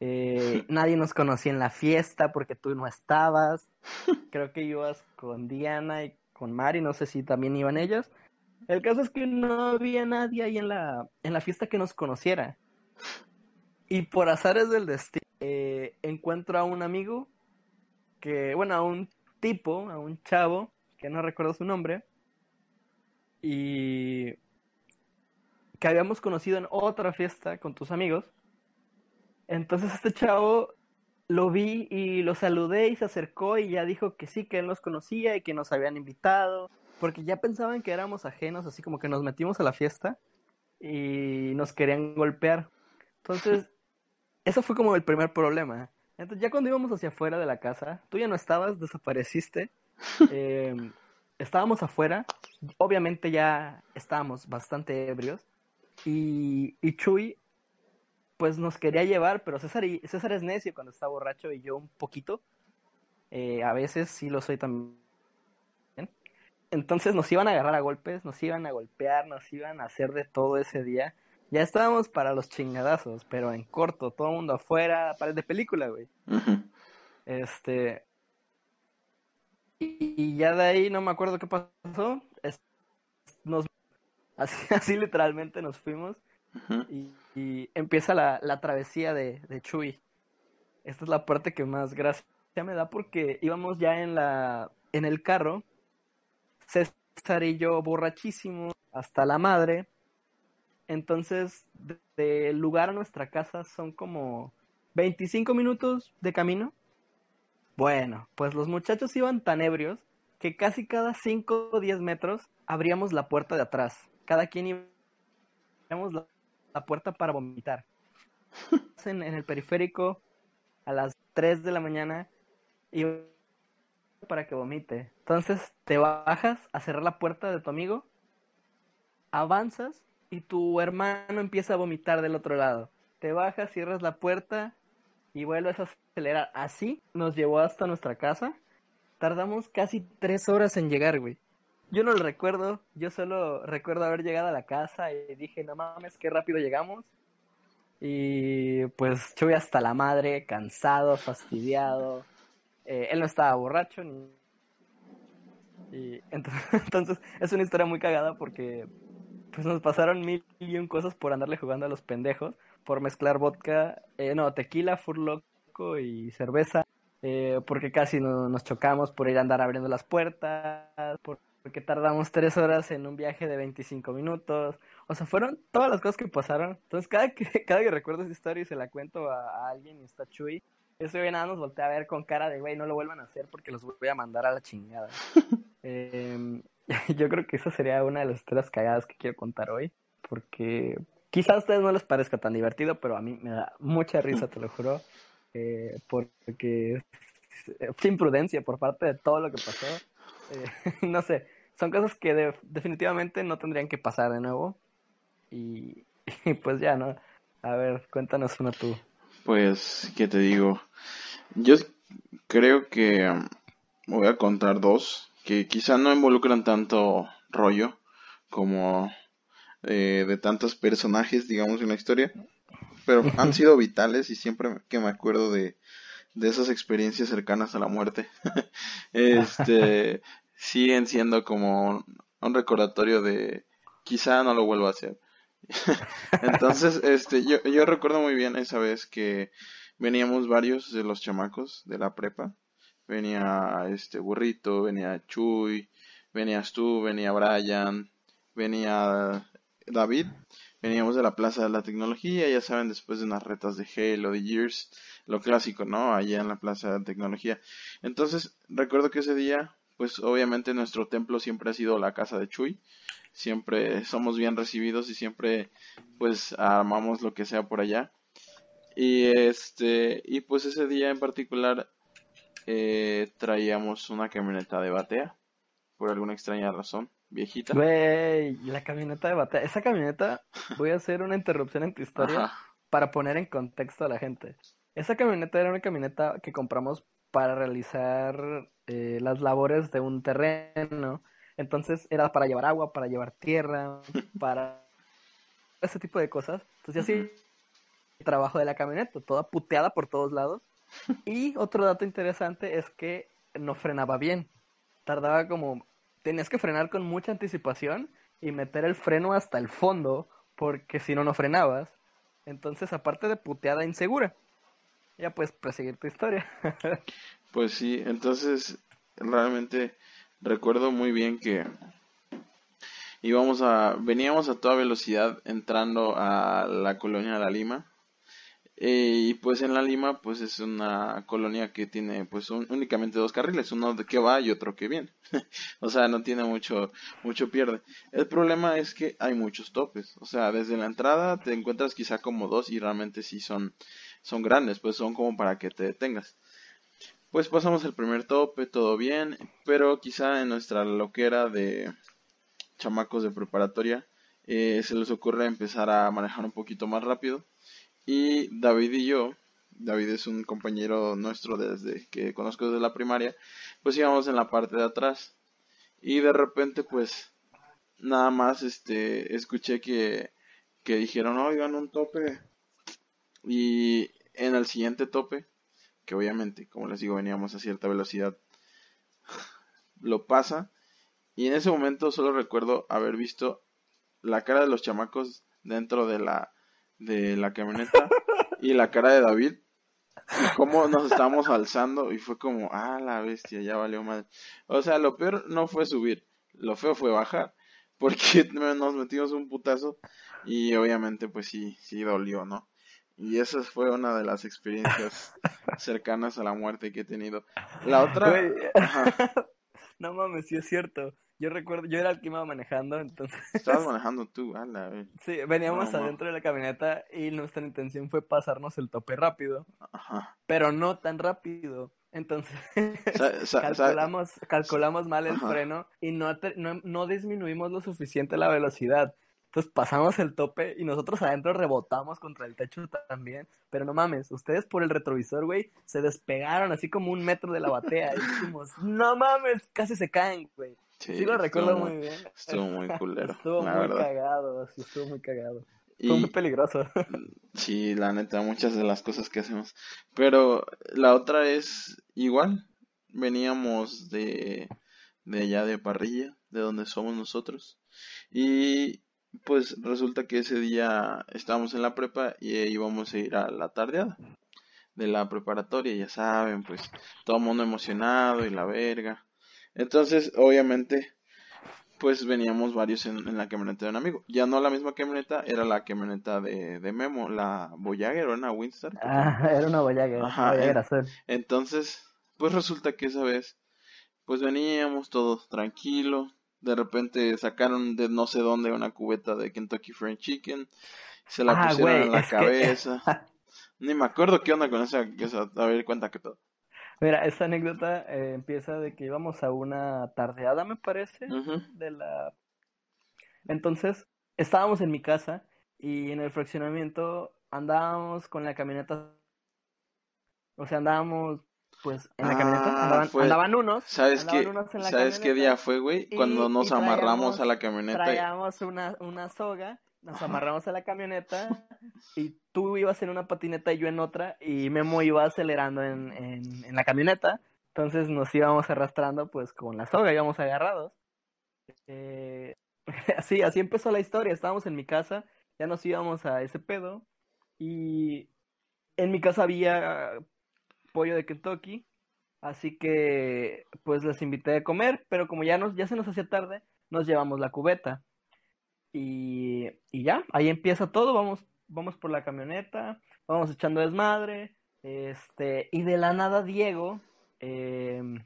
Eh, nadie nos conocía en la fiesta porque tú no estabas. Creo que ibas con Diana y con Mari, no sé si también iban ellos. El caso es que no había nadie ahí en la, en la fiesta que nos conociera. Y por azares del destino, eh, encuentro a un amigo que, bueno, a un tipo, a un chavo, que no recuerdo su nombre, y que habíamos conocido en otra fiesta con tus amigos. Entonces este chavo lo vi y lo saludé y se acercó y ya dijo que sí, que él nos conocía y que nos habían invitado, porque ya pensaban que éramos ajenos, así como que nos metimos a la fiesta y nos querían golpear. Entonces, eso fue como el primer problema. Entonces, ya cuando íbamos hacia afuera de la casa, tú ya no estabas, desapareciste. Em, estábamos afuera, obviamente ya estábamos bastante ebrios. Y, y Chuy pues nos quería llevar, pero César, y, César es necio cuando está borracho y yo un poquito. Eh, a veces sí lo soy también. Entonces nos iban a agarrar a golpes, nos iban a golpear, nos iban a hacer de todo ese día. Ya estábamos para los chingadazos, pero en corto, todo el mundo afuera, para el de película, güey. Este. Y, ya de ahí no me acuerdo qué pasó. nos, así, así literalmente nos fuimos. y, empieza la, la travesía de, de, Chuy. Esta es la parte que más gracia me da porque íbamos ya en la en el carro, César y yo borrachísimos hasta la madre. Entonces, del lugar a nuestra casa son como 25 minutos de camino. Bueno, pues los muchachos iban tan ebrios que casi cada 5 o 10 metros abríamos la puerta de atrás. Cada quien íbamos la la puerta para vomitar. En, en, el periférico a las 3 de la mañana y para que vomite. Entonces te bajas a cerrar la puerta de tu amigo, avanzas y tu hermano empieza a vomitar del otro lado. Te bajas, cierras la puerta y vuelves a acelerar. Así nos llevó hasta nuestra casa. Tardamos casi tres horas en llegar, güey. Yo no lo recuerdo, yo solo recuerdo haber llegado a la casa y dije, no mames, qué rápido llegamos. Y pues yo voy hasta la madre, cansado, fastidiado. Eh, él no estaba borracho ni... Y entonces, es una historia muy cagada porque pues nos pasaron mil y un cosas por andarle jugando a los pendejos, por mezclar vodka, eh, no, tequila, furloco y cerveza, eh, porque casi no, nos chocamos por ir a andar abriendo las puertas, por porque tardamos tres horas en un viaje de 25 minutos. O sea, fueron todas las cosas que pasaron. Entonces, cada que, cada que recuerdo esa historia y se la cuento a, alguien y está Chuy, eso bien nada nos voltea a ver con cara de, güey, no lo vuelvan a hacer porque los voy a mandar a la chingada. Em, yo creo que esa sería una de las historias cagadas que quiero contar hoy, porque quizás a ustedes no les parezca tan divertido, pero a mí me da mucha risa, te lo juro, eh, porque fue imprudencia por parte de todo lo que pasó. Eh, no sé, son cosas que definitivamente no tendrían que pasar de nuevo. Y, pues ya, ¿no? A ver, cuéntanos una tú. Pues, ¿qué te digo? Yo creo que um, voy a contar dos que quizá no involucran tanto rollo como eh, de tantos personajes, digamos, en la historia, pero han sido vitales y siempre que me acuerdo de, de esas experiencias cercanas a la muerte, este, siguen siendo como un recordatorio de quizá no lo vuelva a hacer. Entonces, este, yo, yo recuerdo muy bien esa vez que veníamos varios de los chamacos de la prepa. Venía este burrito, venía Chuy, venías tú, venía Brian, venía David. Veníamos de la Plaza de la Tecnología, ya saben, después de unas retas de Halo, de Years, lo clásico, ¿no? Allá en la Plaza de la Tecnología. Entonces, recuerdo que ese día pues obviamente nuestro templo siempre ha sido la casa de Chuy. Siempre somos bien recibidos y siempre pues amamos lo que sea por allá. Y este, y pues ese día en particular eh, traíamos una camioneta de batea, por alguna extraña razón. Viejita. Güey, la camioneta de batalla. Esa camioneta, voy a hacer una interrupción en tu historia Ajá. para poner en contexto a la gente. Esa camioneta era una camioneta que compramos para realizar eh, las labores de un terreno. Entonces era para llevar agua, para llevar tierra, para ese tipo de cosas. Entonces así el trabajo de la camioneta, toda puteada por todos lados. Y otro dato interesante es que no frenaba bien. Tardaba como... Tenías que frenar con mucha anticipación y meter el freno hasta el fondo porque si no, no frenabas. Entonces, aparte de puteada insegura, ya puedes proseguir tu historia. Pues sí, entonces realmente recuerdo muy bien que íbamos a, veníamos a toda velocidad entrando a la colonia La Lima. Eh, y pues en La Lima pues es una colonia que tiene pues un- únicamente dos carriles, uno que va y otro que viene. o sea, no tiene mucho, mucho pierde. El problema es que hay muchos topes. O sea, desde la entrada te encuentras quizá como dos y realmente sí son, son grandes, pues son como para que te detengas. Pues pasamos el primer tope, todo bien, pero quizá en nuestra loquera de chamacos de preparatoria eh, se les ocurre empezar a manejar un poquito más rápido. Y David y yo, David es un compañero nuestro desde que conozco desde la primaria, pues íbamos en la parte de atrás. Y de repente pues nada más este escuché que, que dijeron, oigan un tope. Y en el siguiente tope, que obviamente, como les digo, veníamos a cierta velocidad, lo pasa. Y en ese momento solo recuerdo haber visto la cara de los chamacos dentro de la, de la camioneta y la cara de David y cómo nos estábamos alzando y fue como, ah, la bestia, ya valió mal. O sea, lo peor no fue subir, lo feo fue bajar, porque nos metimos un putazo y obviamente pues sí, sí dolió, ¿no? Y esa fue una de las experiencias cercanas a la muerte que he tenido. La otra, ajá, no mames, sí es cierto. Yo recuerdo, yo era el que iba manejando, entonces estabas manejando tú, a la vez. sí, veníamos No, adentro de la camioneta y nuestra intención fue pasarnos el tope rápido, Ajá. pero no tan rápido. Entonces Sa- sa- sa- calculamos, calculamos mal el Ajá. freno y no, no, no disminuimos lo suficiente la velocidad. Entonces pasamos el tope y nosotros adentro rebotamos contra el techo también. Pero no mames, ustedes por el retrovisor, güey, se despegaron así como un metro de la batea. Y dijimos, no mames, casi se caen, güey. Sí, Sí, lo recuerdo muy bien. Estuvo muy culero, Estuvo muy verdad. cagado, sí, estuvo muy cagado. Y Fue muy peligroso. sí, la neta, muchas de las cosas que hacemos. Pero la otra es igual. Veníamos de, de allá de Parrilla, de donde somos nosotros. Y pues resulta que ese día estábamos en la prepa y íbamos a ir a la tardeada de la preparatoria, ya saben, pues todo el mundo emocionado y la verga. Entonces, obviamente, pues veníamos varios en, en la camioneta de un amigo. Ya no la misma camioneta, era la camioneta de, de Memo, la Voyager o una Windstar. Ah, era una Voyager, Ajá, una Voyager azul. Entonces, pues resulta que esa vez, pues veníamos todos tranquilos. De repente sacaron de no sé dónde una cubeta de Kentucky Fried Chicken. Se la Ah, pusieron en la que- cabeza. Ni me acuerdo qué onda con esa, esa- A ver, cuenta que todo. Mira, esta anécdota eh, empieza de que íbamos a una tardeada, me parece, de la... Entonces, estábamos en mi casa y en el fraccionamiento andábamos con la camioneta, o sea, andábamos pues en la camioneta, Ah, andaban, fue- andaban unos, ¿Sabes andaban qué? unos en la ¿Sabes qué día fue, güey? y- Cuando nos y amarramos a la camioneta. y- traíamos una, una soga, nos amarramos a la camioneta y tú ibas en una patineta y yo en otra y Memo iba acelerando en, en, en la camioneta. Entonces nos íbamos arrastrando pues con la soga, íbamos agarrados. Eh, así, así empezó la historia. Estábamos en mi casa, ya nos íbamos a ese pedo y en mi casa había pollo de Kentucky, así que pues les invité a comer, pero como ya nos ya se nos hacía tarde, nos llevamos la cubeta. Y, y ya, ahí empieza todo, vamos vamos por la camioneta, vamos echando desmadre, este, y de la nada Diego em,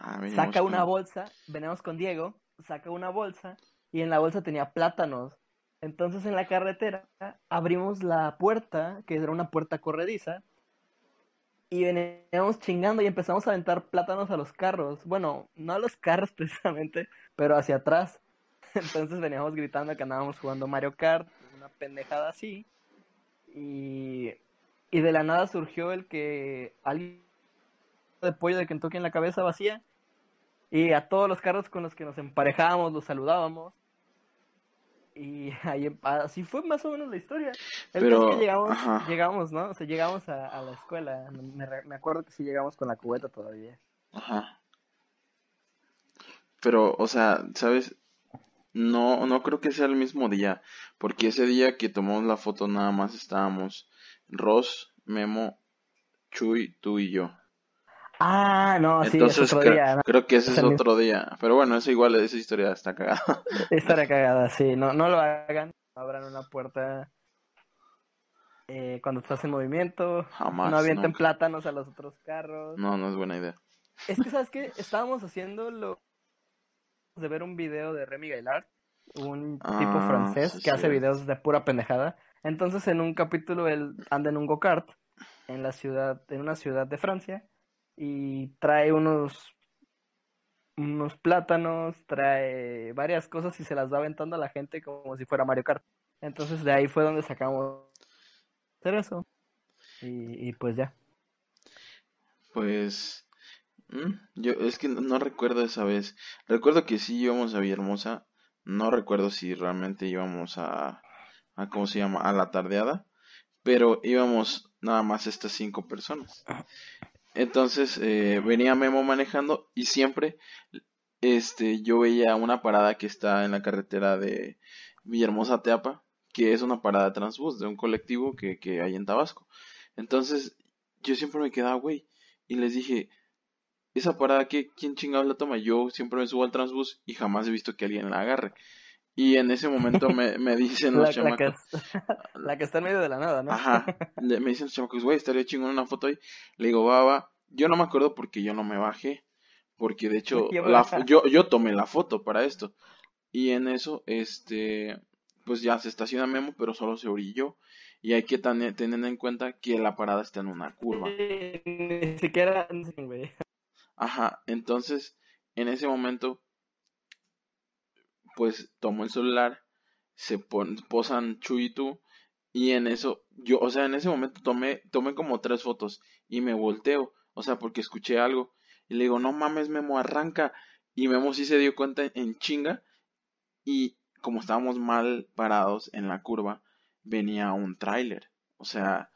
Ah, saca una con- bolsa, venimos con Diego, saca una bolsa y en la bolsa tenía plátanos. Entonces en la carretera abrimos la puerta, que era una puerta corrediza, y veníamos chingando y empezamos a aventar plátanos a los carros. Bueno, no a los carros precisamente, pero hacia atrás. Entonces veníamos gritando que andábamos jugando Mario Kart, una pendejada así. Y, y de la nada surgió el que alguien de pollo de Kentucky en la cabeza vacía. Y a todos los carros con los que nos emparejábamos los saludábamos. Y ahí, así fue más o menos la historia. El Pero, que llegamos, llegamos, ¿no? O sea, llegamos a, la escuela. Me, me, acuerdo que sí llegamos con la cubeta todavía. Ajá. Pero, o sea, ¿sabes? No, no creo que sea el mismo día. Porque ese día que tomamos la foto nada más estábamos Ross, Memo, Chuy, tú y yo. Ah, no, sí, es otro día. Creo que ese es, otro día. Pero bueno, eso igual, esa historia está cagada. Estará cagada, sí. No, no lo hagan. Abran una puerta eh, cuando estás en movimiento. Jamás. No avienten plátanos a los otros carros. No, no es buena idea. Es que, ¿sabes qué? Estábamos haciendo lo de ver un video de Remy Gaillard, un tipo ah, francés que hace videos de pura pendejada. Entonces, en un capítulo, él anda en un go-kart en la ciudad, en una ciudad de Francia y trae unos unos plátanos, trae varias cosas y se las va aventando a la gente como si fuera Mario Kart. Entonces de ahí fue donde sacamos hacer eso. Y, pues ya. Pues mm, yo es que no, recuerdo esa vez. Recuerdo que sí íbamos a Villahermosa. No recuerdo si realmente íbamos a, a ¿cómo se llama? A la tardeada. Pero íbamos nada más estas cinco personas. Entonces eh, venía Memo manejando y siempre este, yo veía una parada que está en la carretera de Villahermosa Teapa, que es una parada de transbús de un colectivo que, que hay en Tabasco. Entonces yo siempre me quedaba, güey, y les dije, esa parada, que ¿quién chingados la toma? Yo siempre me subo al transbús y jamás he visto que alguien la agarre. Y en ese momento me, me dicen los chamacos. La que, está en medio de la nada, ¿no? Ajá. me dicen los chamacos, güey, estaría chingón una foto ahí. Le digo, va, va. Yo no me acuerdo porque yo no me bajé. Porque de hecho, yo, yo tomé la foto para esto. Y en eso, este, pues ya se estaciona Memo, pero solo se orilló. Y hay que tener en cuenta que la parada está en una curva. Ni siquiera, güey. Ajá, entonces, en ese momento, pues tomo el celular, se posan Chuy y tú, y en eso, yo, o sea, en ese momento tomé, tomé como tres fotos y me volteo, o sea, porque escuché algo, y le digo, no mames, Memo, arranca, y Memo sí se dio cuenta en chinga, y como estábamos mal parados en la curva, venía un tráiler, o sea,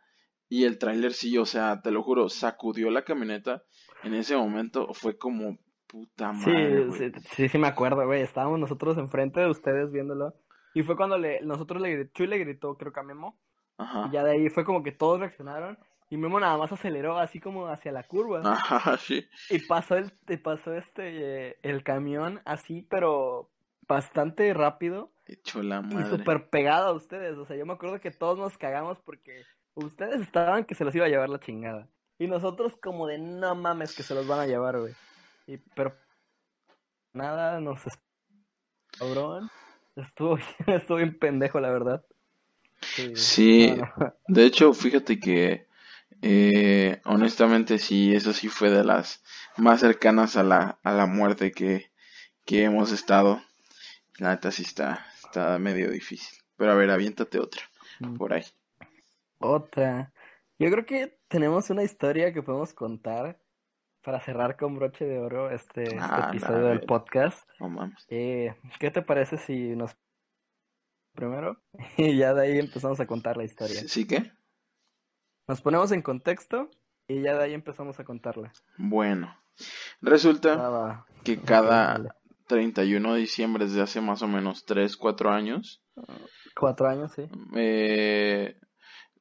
y el tráiler sí, o sea, te lo juro, sacudió la camioneta, en ese momento fue como, Puta madre. Sí, sí, sí, me acuerdo, güey. Estábamos nosotros enfrente de ustedes viéndolo. Y fue cuando le, nosotros le Chuy le gritó, creo que a Memo. Ajá. Y ya de ahí fue como que todos reaccionaron. Y Memo nada más aceleró así como hacia la curva. Ajá, sí. Y pasó el, pasó este el camión así, pero bastante rápido. Hecho la madre. Y súper pegado a ustedes. O sea, yo me acuerdo que todos nos cagamos porque ustedes estaban que se los iba a llevar la chingada. Y nosotros como de no mames que se los van a llevar, güey. Y, pero nada, no sé. Cabrón. Estuvo, estuvo bien pendejo, la verdad. Sí, de hecho, fíjate que eh, honestamente sí, eso sí fue de las más cercanas a la, a la muerte que, que hemos estado. La neta sí está, está medio difícil. Pero a ver, aviéntate otra, mm. por ahí. Otra. Yo creo que tenemos una historia que podemos contar para cerrar con broche de oro este, este ah, episodio del podcast. Eh, ¿Qué te parece si nos primero y ya de ahí empezamos a contar la historia? ¿Sí qué? Nos ponemos en contexto y ya de ahí empezamos a contarla. Bueno, resulta ah, que cada 31 de diciembre desde hace más o menos 3, 4 años. Cuatro años, sí. Eh,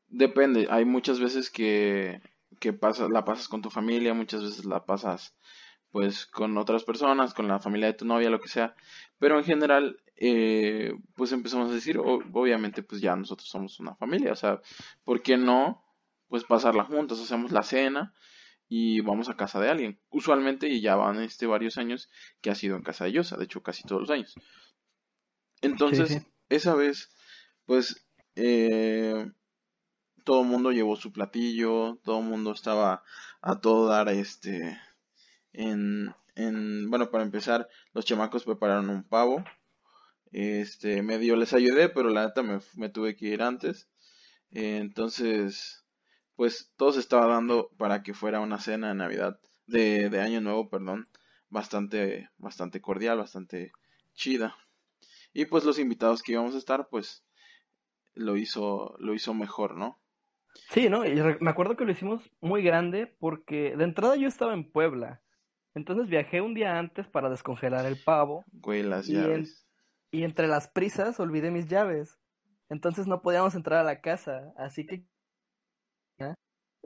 depende, hay muchas veces que que pasas, la pasas con tu familia, muchas veces la pasas pues con otras personas, con la familia de tu novia, lo que sea, pero en general eh, pues empezamos a decir, obviamente pues ya nosotros somos una familia, o sea, ¿por qué no pues pasarla juntos? Hacemos la cena y vamos a casa de alguien, usualmente y ya van este varios años que ha sido en casa de Yosa, de hecho casi todos los años. Entonces, esa vez pues eh, todo el mundo llevó su platillo, todo el mundo estaba a todo dar este en, en bueno para empezar los chamacos prepararon un pavo. Este medio les ayudé pero la neta me, tuve que ir antes. Entonces pues todo se estaba dando para que fuera una cena de navidad de, de año nuevo perdón bastante bastante cordial bastante chida. Y pues los invitados que íbamos a estar pues lo hizo lo hizo mejor no Sí, ¿no? Y me acuerdo que lo hicimos muy grande porque de entrada yo estaba en Puebla. Entonces viajé un día antes para descongelar el pavo. Güey, las y, llaves. y entre las prisas olvidé mis llaves. Entonces no podíamos entrar a la casa. Así que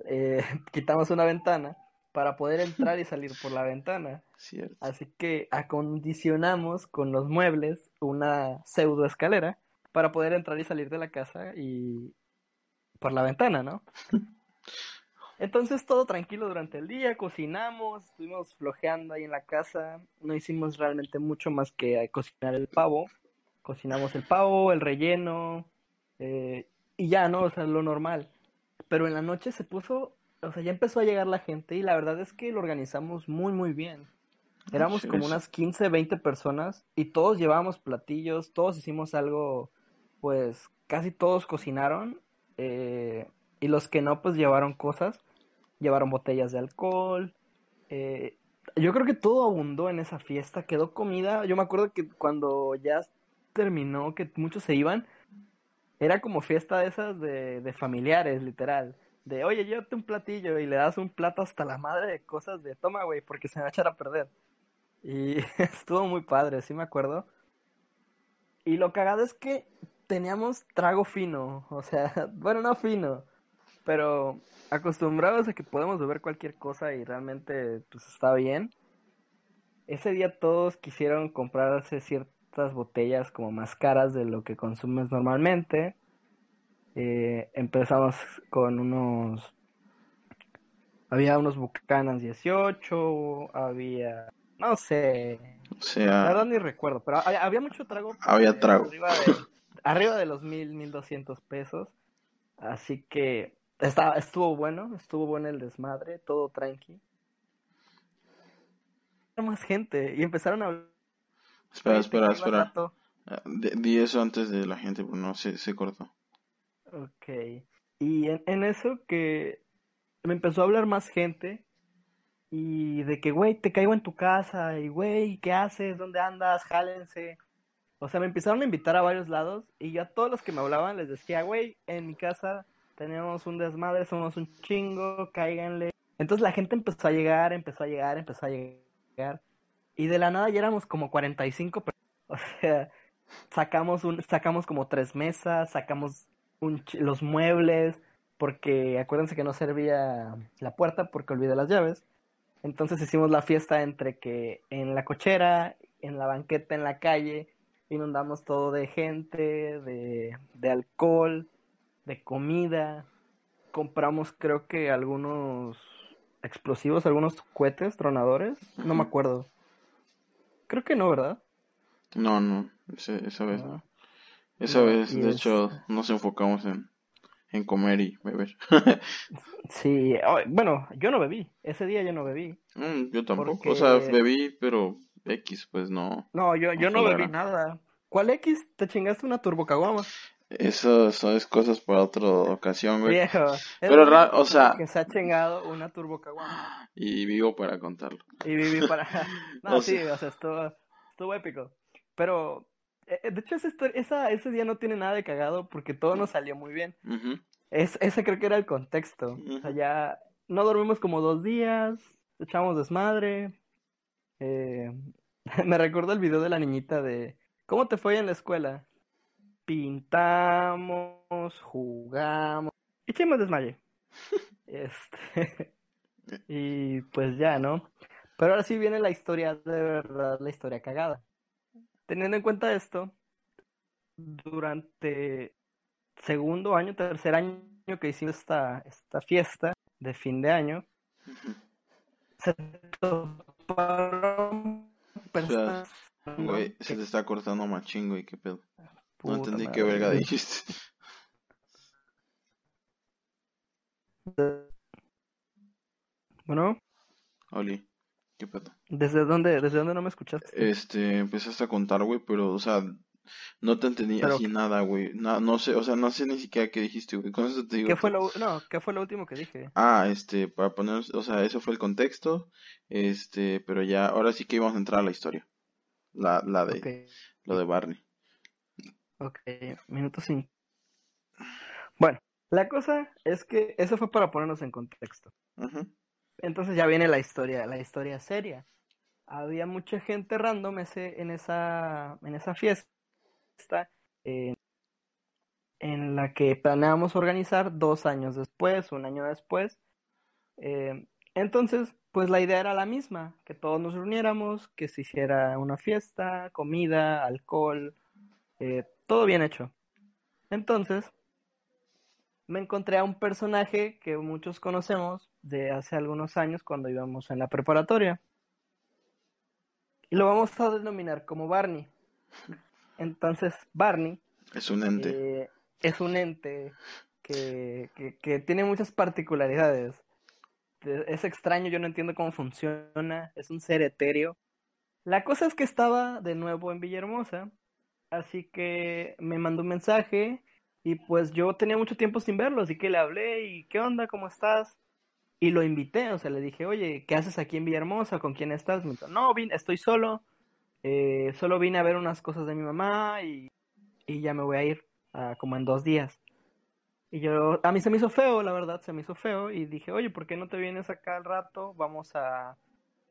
eh, quitamos una ventana para poder entrar y salir por la ventana. Cierto. Así que acondicionamos con los muebles una pseudo escalera para poder entrar y salir de la casa y, por la ventana, ¿no? Entonces todo tranquilo durante el día, cocinamos, estuvimos flojeando ahí en la casa, no hicimos realmente mucho más que cocinar el pavo, cocinamos el pavo, el relleno, eh, y ya, ¿no? O sea, lo normal. Pero en la noche se puso, o sea, ya empezó a llegar la gente y la verdad es que lo organizamos muy, muy bien. Éramos Sí, como sí. unas 15, 20 personas y todos llevábamos platillos, todos hicimos algo, pues casi todos cocinaron eh, y los que no, pues llevaron cosas, llevaron botellas de alcohol. eh, yo creo que todo abundó en esa fiesta, quedó comida. Yo me acuerdo que cuando ya terminó, que muchos se iban, era como fiesta de esas de, de familiares, literal. De, oye, llévate un platillo y le das un plato hasta la madre de cosas de, toma, güey, porque se me va a echar a perder. Y estuvo muy padre, sí me acuerdo. Y lo cagado es que teníamos trago fino, o sea, bueno, no fino, pero acostumbrados a que podemos beber cualquier cosa y realmente pues está bien. Ese día todos quisieron comprarse ciertas botellas como más caras de lo que consumes normalmente. Eh, empezamos con unos... Había unos Bucanas 18, había... No sé, O la verdad ni recuerdo, pero ha- había mucho trago. Había trago. Arriba de, arriba de los mil, mil doscientos pesos. Así que estaba, estuvo bueno, estuvo bueno el desmadre, todo tranqui. Más gente y empezaron a hablar. espera, "Oye, te espera, espera. rato". Ah, Di, eso antes de la gente, no se, se cortó. Ok. Y en, en eso que me empezó a hablar más gente y de que, güey, te caigo en tu casa y, güey, ¿qué haces? ¿Dónde andas? Jálense. O sea, me empezaron a invitar a varios lados y yo a todos los que me hablaban les decía, güey, en mi casa tenemos un desmadre, somos un chingo, cáiganle. Entonces la gente empezó a llegar, empezó a llegar, empezó a llegar. Y de la nada ya éramos como 45 personas. O sea, sacamos un, sacamos como tres mesas, sacamos los muebles, porque acuérdense que no servía la puerta porque olvidé las llaves. Entonces hicimos la fiesta entre que en la cochera, en la banqueta, en la calle, inundamos todo de gente, de, de alcohol, de comida. Compramos creo que algunos explosivos, algunos cohetes tronadores, no me acuerdo. Creo que no, ¿verdad? No, no, ese- esa vez no. Ah, Esa no, vez, de es- hecho, nos enfocamos en, en comer y beber. Sí, bueno, yo no bebí, ese día yo no bebí. Mm, yo tampoco, o sea, bebí, pero X, pues no. No, yo, yo No bebí nada. ¿Cuál X? ¿Te chingaste una turbocaguama? Eso son es cosas para otra ocasión, güey. Viejo. Pero ra- o sea- Que se ha chingado una turbocaguama. Y vivo para contarlo. Y viví para... No, O sí, sea- o sea, estuvo, estuvo épico. Pero, eh, de hecho, esa ese día no tiene nada de cagado porque todo nos salió muy bien. Es, ese creo que era el contexto. O sea, ya no dormimos como dos días, echamos desmadre. Eh, me recuerdo el video de la niñita de ¿Cómo te fue en la escuela? Pintamos, jugamos, echemos desmaye. Este, y pues ya, ¿no? Pero ahora sí viene la historia de verdad, la historia cagada. Teniendo en cuenta esto, durante segundo año, tercer año que hicimos esta, esta fiesta de fin de año, se toparon personas Güey, se te está cortando machín, güey, qué pedo. No puta entendí qué verga dijiste. Bueno, Oli, ¿qué pedo? ¿desde dónde, desde dónde no me escuchaste? Este, empezaste a contar, güey, pero, o sea, no te entendí Pero, así nada, güey. Na- no sé, o sea, no sé ni siquiera qué dijiste, güey. Con eso te digo ¿qué fue lo, no, qué fue lo último que dije? Ah, este, para poner, o sea, eso fue el contexto, este, pero ya, ahora sí que íbamos a entrar a la historia, la, la de, lo de Barney. ok, minuto cinco. Bueno, la cosa es que eso fue para ponernos en contexto. Entonces ya viene la historia, la historia seria. Había mucha gente random ese, en esa, en esa fiesta eh, en la que planeamos organizar dos años después, un año después. Eh, entonces, pues la idea era la misma, que todos nos reuniéramos, que se hiciera una fiesta, comida, alcohol, eh, todo bien hecho. Entonces, me encontré a un personaje que muchos conocemos de hace algunos años cuando íbamos en la preparatoria. Y lo vamos a denominar como Barney. Entonces, Barney Es un ente. eh, es un ente que, que, que tiene muchas particularidades. De- Es extraño, yo no entiendo cómo funciona. Es un ser etéreo. La cosa es que estaba de nuevo en Villahermosa, así que me mandó un mensaje y pues yo tenía mucho tiempo sin verlo, así que le hablé y ¿qué onda? ¿Cómo estás? Y lo invité, o sea, le dije, oye, ¿qué haces aquí en Villahermosa? ¿Con quién estás? Me dijo, no, vine, estoy solo, eh, solo vine a ver unas cosas de mi mamá y, y ya me voy a ir ah, como en dos días. Y yo, a mí se me hizo feo, la verdad, se me hizo feo y dije, oye, ¿por qué no te vienes acá al rato? Vamos a,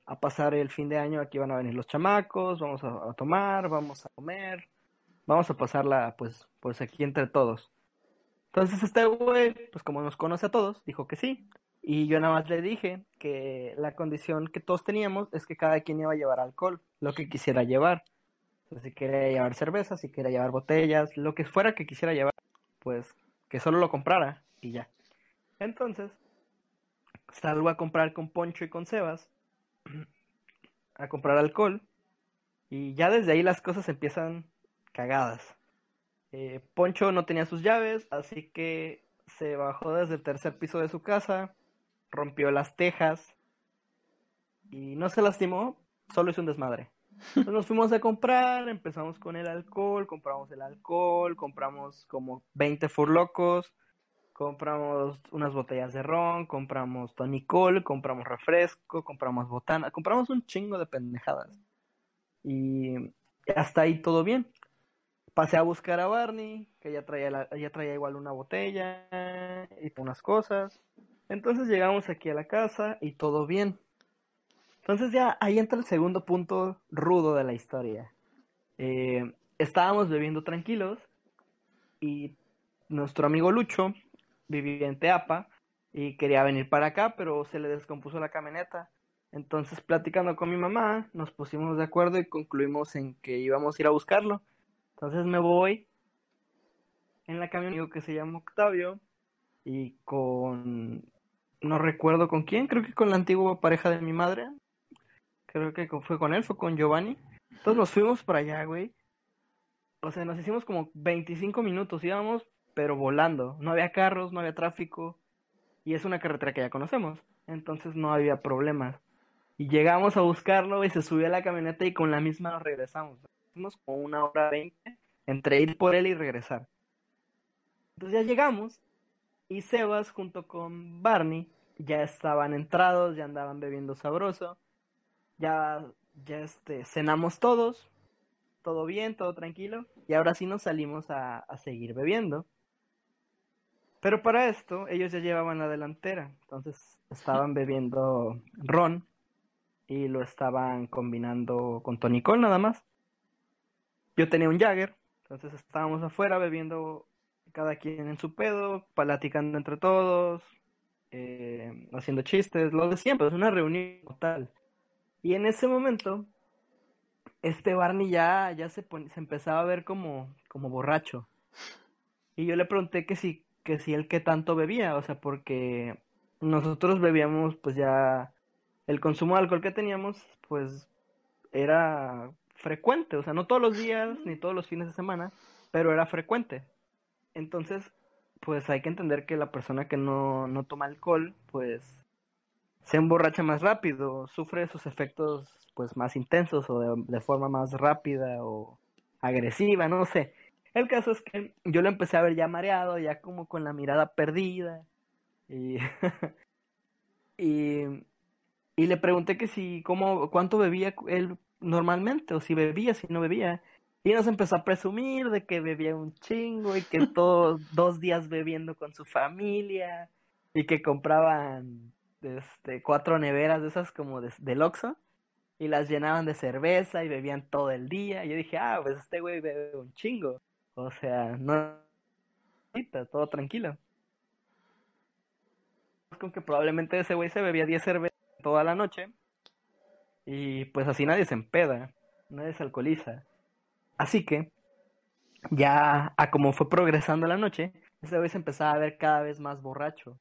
a pasar el fin de año, aquí van a venir los chamacos, vamos a, tomar, vamos a comer, vamos a pasarla pues, pues aquí entre todos. Entonces este güey, pues como nos conoce a todos, dijo que sí. Y yo nada más le dije que la condición que todos teníamos es que cada quien iba a llevar alcohol, lo que quisiera llevar. Si quería llevar cerveza, si quería llevar botellas, lo que fuera que quisiera llevar, pues que solo lo comprara y ya. Entonces, salgo a comprar con Poncho y con Sebas, a comprar alcohol, y ya desde ahí las cosas empiezan cagadas. Eh, Poncho no tenía sus llaves, así que se bajó desde el tercer piso de su casa, rompió las tejas y no se lastimó, solo hizo un desmadre. Nos fuimos a comprar, empezamos con el alcohol, compramos el alcohol, compramos como 20 furlocos, compramos unas botellas de ron, compramos tonicol, compramos refresco, compramos botana, compramos un chingo de pendejadas. Y hasta ahí todo bien. Pasé a buscar a Barney, que ya traía, ya traía igual una botella y unas cosas. Entonces llegamos aquí a la casa y todo bien. Entonces ya ahí entra el segundo punto rudo de la historia. Eh, estábamos bebiendo tranquilos y nuestro amigo Lucho vivía en Teapa y quería venir para acá, pero se le descompuso la camioneta. Entonces, platicando con mi mamá, nos pusimos de acuerdo y concluimos en que íbamos a ir a buscarlo. Entonces me voy en la camioneta que se llama Octavio y con no recuerdo con quién, creo que con la antigua pareja de mi madre. Creo que fue con él, fue con Giovanni. Entonces nos fuimos para allá, güey. O sea, nos hicimos como 25 minutos, íbamos, pero volando. No había carros, no había tráfico. Y es una carretera que ya conocemos. Entonces no había problemas. Y llegamos a buscarlo y se subió a la camioneta y con la misma nos regresamos. Hicimos como una hora veinte entre ir por él y regresar. Entonces ya llegamos y Sebas junto con Barney ya estaban entrados, ya andaban bebiendo sabroso. Ya, ya este, cenamos todos, todo bien, todo tranquilo. Y ahora sí nos salimos a, a seguir bebiendo. Pero para esto, ellos ya llevaban la delantera. Entonces estaban bebiendo ron y lo estaban combinando con tonicol nada más. Yo tenía un Jagger, entonces estábamos afuera bebiendo cada quien en su pedo, platicando entre todos, eh, haciendo chistes, lo de siempre, es una reunión total. Y en ese momento, este Barney ya, ya se, se empezaba a ver como, como borracho. Y yo le pregunté que si, que si él qué tanto bebía, o sea, porque nosotros bebíamos pues ya el consumo de alcohol que teníamos pues era frecuente, o sea, no todos los días ni todos los fines de semana, pero era frecuente. Entonces, pues hay que entender que la persona que no, no toma alcohol, pues se emborracha más rápido, sufre sus efectos pues más intensos o de, de, forma más rápida o agresiva, no sé. El caso es que yo lo empecé a ver ya mareado, ya como con la mirada perdida y y, y le pregunté que si cómo cuánto bebía él normalmente o si bebía, si no bebía. Y nos empezó a presumir de que bebía un chingo y que todos dos días bebiendo con su familia y que compraban este, cuatro neveras de esas como de, del Oxxo y las llenaban de cerveza y bebían todo el día. Y yo dije, ah, pues este güey bebe un chingo. O sea, no... Todo tranquilo. Con que probablemente ese güey se bebía 10 cervezas toda la noche. Y pues así nadie se empeda, nadie se alcoholiza. Así que, ya a como fue progresando la noche, ese güey se empezaba a ver cada vez más borracho.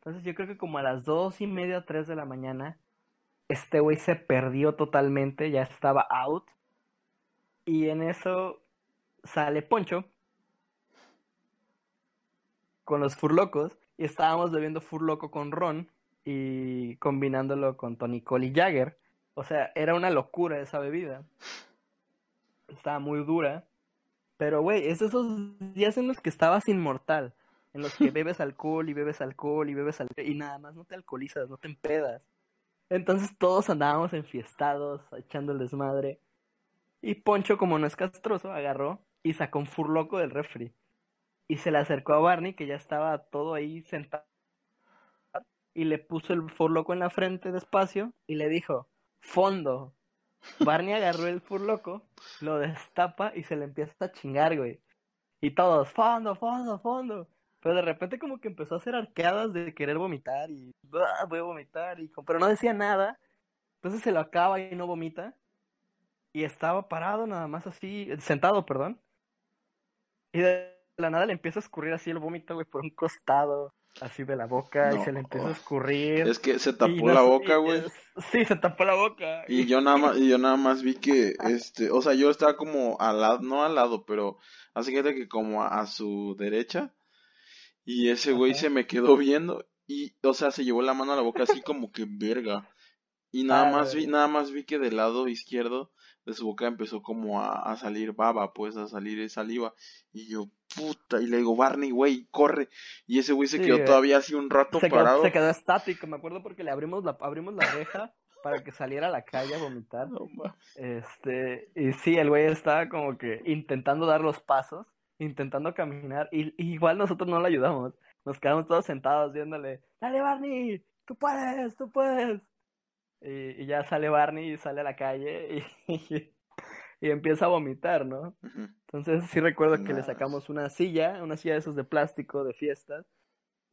Entonces yo creo que como a las dos y media, tres de la mañana, este güey se perdió totalmente, ya estaba out. Y en eso sale Poncho con los furlocos y estábamos bebiendo furloco con Ron y combinándolo con Tony Cole y Jagger. O sea, era una locura esa bebida. Estaba muy dura. Pero, güey, es esos días en los que estabas inmortal. En los que bebes alcohol y bebes alcohol y bebes alcohol y nada más no te alcoholizas, no te empedas. Entonces todos andábamos enfiestados, echando el desmadre. Y Poncho, como no es castroso, agarró y sacó un furloco del refri. Y se le acercó a Barney, que ya estaba todo ahí sentado. Y le puso el furloco en la frente despacio y le dijo, fondo. Barney agarró el furloco, lo destapa y se le empieza a chingar, güey. Y todos, fondo, fondo, fondo. Pero de repente como que empezó a hacer arqueadas de querer vomitar y voy a vomitar y pero no decía nada. Entonces se lo acaba y no vomita. Y estaba parado nada más así, sentado, perdón. Y de la nada le empieza a escurrir así el vómito, güey, por un costado, así de la boca, y se le empieza a escurrir. Es que se tapó la boca, güey. Sí, se tapó la boca. Y yo nada más, y yo nada más vi que, este, o sea, yo estaba como al lado, no al lado, pero así que como a, su derecha. Y ese güey se me quedó viendo y, o sea, se llevó la mano a la boca así como que verga. Y nada ah, más vi, nada más vi que del lado izquierdo de su boca empezó como a, a salir baba, pues a salir saliva. Y yo, puta, y le digo, Barney, güey, corre. Y ese güey se quedó todavía así un rato parado. se quedó estático, me acuerdo porque le abrimos la, abrimos la reja para que saliera a la calle a vomitar. este, y sí, el güey estaba como que intentando dar los pasos, intentando caminar, y, igual nosotros no lo ayudamos. Nos quedamos todos sentados viéndole, dale Barney, tú puedes, tú puedes. Y, ya sale Barney y sale a la calle y, y empieza a vomitar, ¿no? Entonces sí recuerdo que le sacamos una silla, una silla de esos de plástico de fiestas,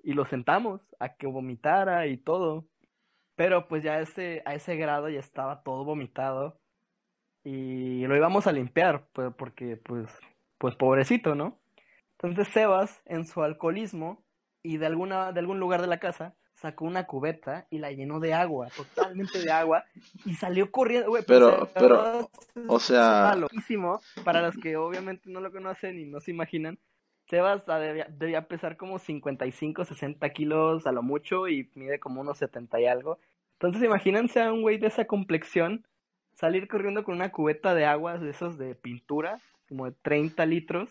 y lo sentamos a que vomitara y todo. Pero pues ya ese, a ese grado ya estaba todo vomitado y lo íbamos a limpiar, pues, porque pues, pues pobrecito, ¿no? Entonces Sebas, en su alcoholismo y de, alguna, de algún lugar de la casa, sacó una cubeta y la llenó de agua, totalmente de agua, y salió corriendo, güey. Pues, pero, pero, o sea... Loquísimo, para los que obviamente no lo conocen y no se imaginan, Sebas debía, pesar como 55, 60 kilos a lo mucho y mide como unos 70 y algo. Entonces imagínense a un güey de esa complexión salir corriendo con una cubeta de agua de esos de pintura, como de 30 litros,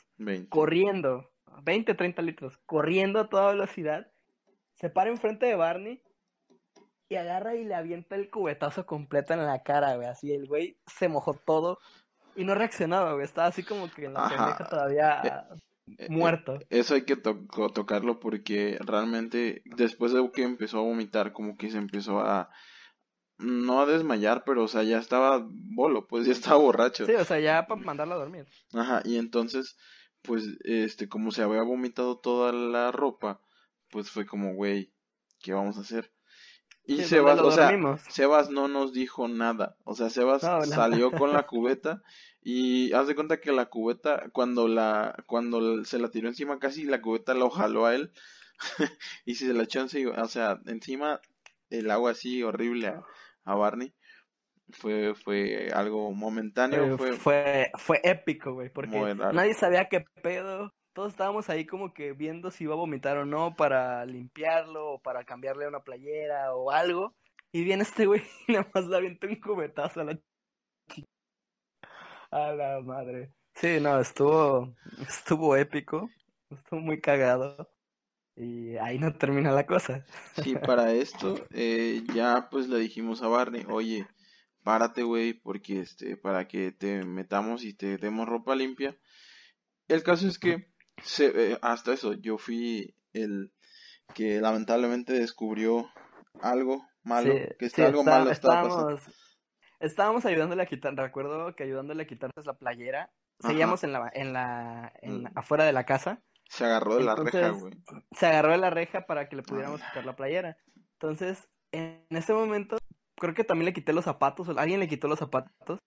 corriendo, 20, 30 litros, corriendo a toda velocidad se para enfrente de Barney y agarra y le avienta el cubetazo completo en la cara, güey. Así el güey se mojó todo y no reaccionaba, güey. Estaba así como que en la pendeja todavía eh, eh, muerto. Eso hay que tocarlo porque realmente después de que empezó a vomitar, como que se empezó a no a desmayar, pero o sea, ya estaba bolo, pues ya estaba borracho. Sí, o sea, ya para mandarlo a dormir. Ajá, y entonces, pues, este, como se había vomitado toda la ropa, pues fue como, güey, ¿qué vamos a hacer? Y Sebas, o sea, Sebas no nos dijo nada. O sea, Sebas salió con la cubeta y haz de cuenta que la cubeta, cuando la, cuando se la tiró encima casi, la cubeta lo jaló a él. y se la echó encima, o sea, encima el agua así horrible a, Barney. Fue, fue algo momentáneo. Fue, fue, fue épico, güey, porque nadie sabía qué pedo todos estábamos ahí como que viendo si iba a vomitar o no para limpiarlo o para cambiarle una playera o algo. Y viene este güey y nada más le avienta un cubetazo a la. A la madre. Sí, no, estuvo, estuvo épico. Estuvo muy cagado. Y ahí no termina la cosa. Sí, para esto eh, ya pues le dijimos a Barney, oye, párate, güey, porque este, para que te metamos y te demos ropa limpia. El caso es que se, eh, hasta eso, yo fui el que lamentablemente descubrió algo malo, Sí, que sí, está, algo está- malo estaba pasando. estábamos, estábamos ayudándole a quitar, recuerdo que ayudándole a quitarse la playera. Seguíamos en la, en la, en Mm. afuera de la casa. Se agarró de la reja, güey. se agarró de la reja para que le pudiéramos Ah. quitar la playera. Entonces, en ese momento, creo que también le quité los zapatos, o alguien le quitó los zapatos,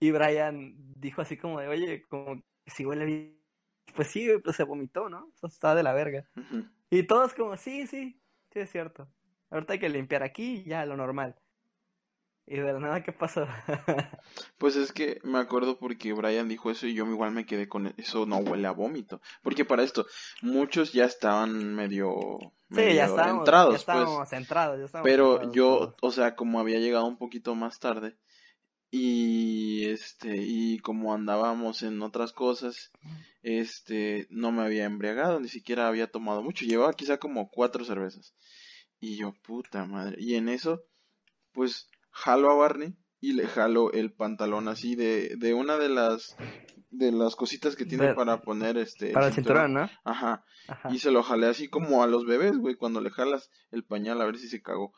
y Brian dijo así como de, oye, como que si huele bien. Pues sí, güey, pues se vomitó, ¿no? Eso está de la verga. Y todos como, sí, sí, sí es cierto. Ahorita hay que limpiar aquí y ya, lo normal. Y de la nada, ¿qué pasó? Pues es que me acuerdo porque Brian dijo eso y yo igual me quedé con eso, no huele a vómito. Porque para esto, muchos ya estaban medio, Sí, medio ya estábamos, entrados, ya estábamos pues. entrados, ya estábamos Pero yo, todos. o sea, como había llegado un poquito más tarde y este, y como andábamos en otras cosas, este, no me había embriagado, ni siquiera había tomado mucho, llevaba quizá como cuatro cervezas. Y yo, puta madre. Y en eso, pues, jalo a Barney y le jalo el pantalón así de, de una de las, de las cositas que tiene De- para poner este, Para el cinturón, ¿no? Ajá. Ajá. Y se lo jalé así como a los bebés, güey, cuando le jalas el pañal a ver si se cagó.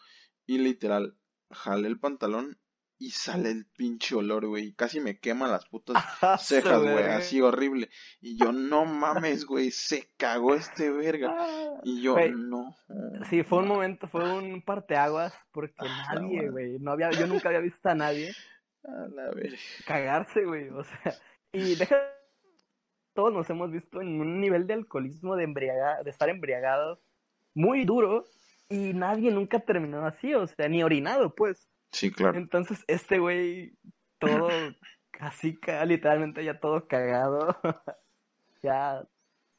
Y literal, jalé el pantalón y sale el pinche olor, güey. Casi me quema las putas Ah, cejas, güey, así horrible. Y yo, no mames, güey, se cagó este verga. Ah. Y yo, no. Sí, fue un momento, fue un parteaguas porque Ah, nadie, güey, no había, yo nunca había visto a nadie A la verga. cagarse, güey, o sea, y deja, todos nos hemos visto en un nivel de alcoholismo, de embriaga, de estar embriagados, muy duro, y nadie nunca terminó así, o sea, ni orinado, pues. Sí, claro. Entonces, este güey, todo, así, literalmente ya todo cagado, ya,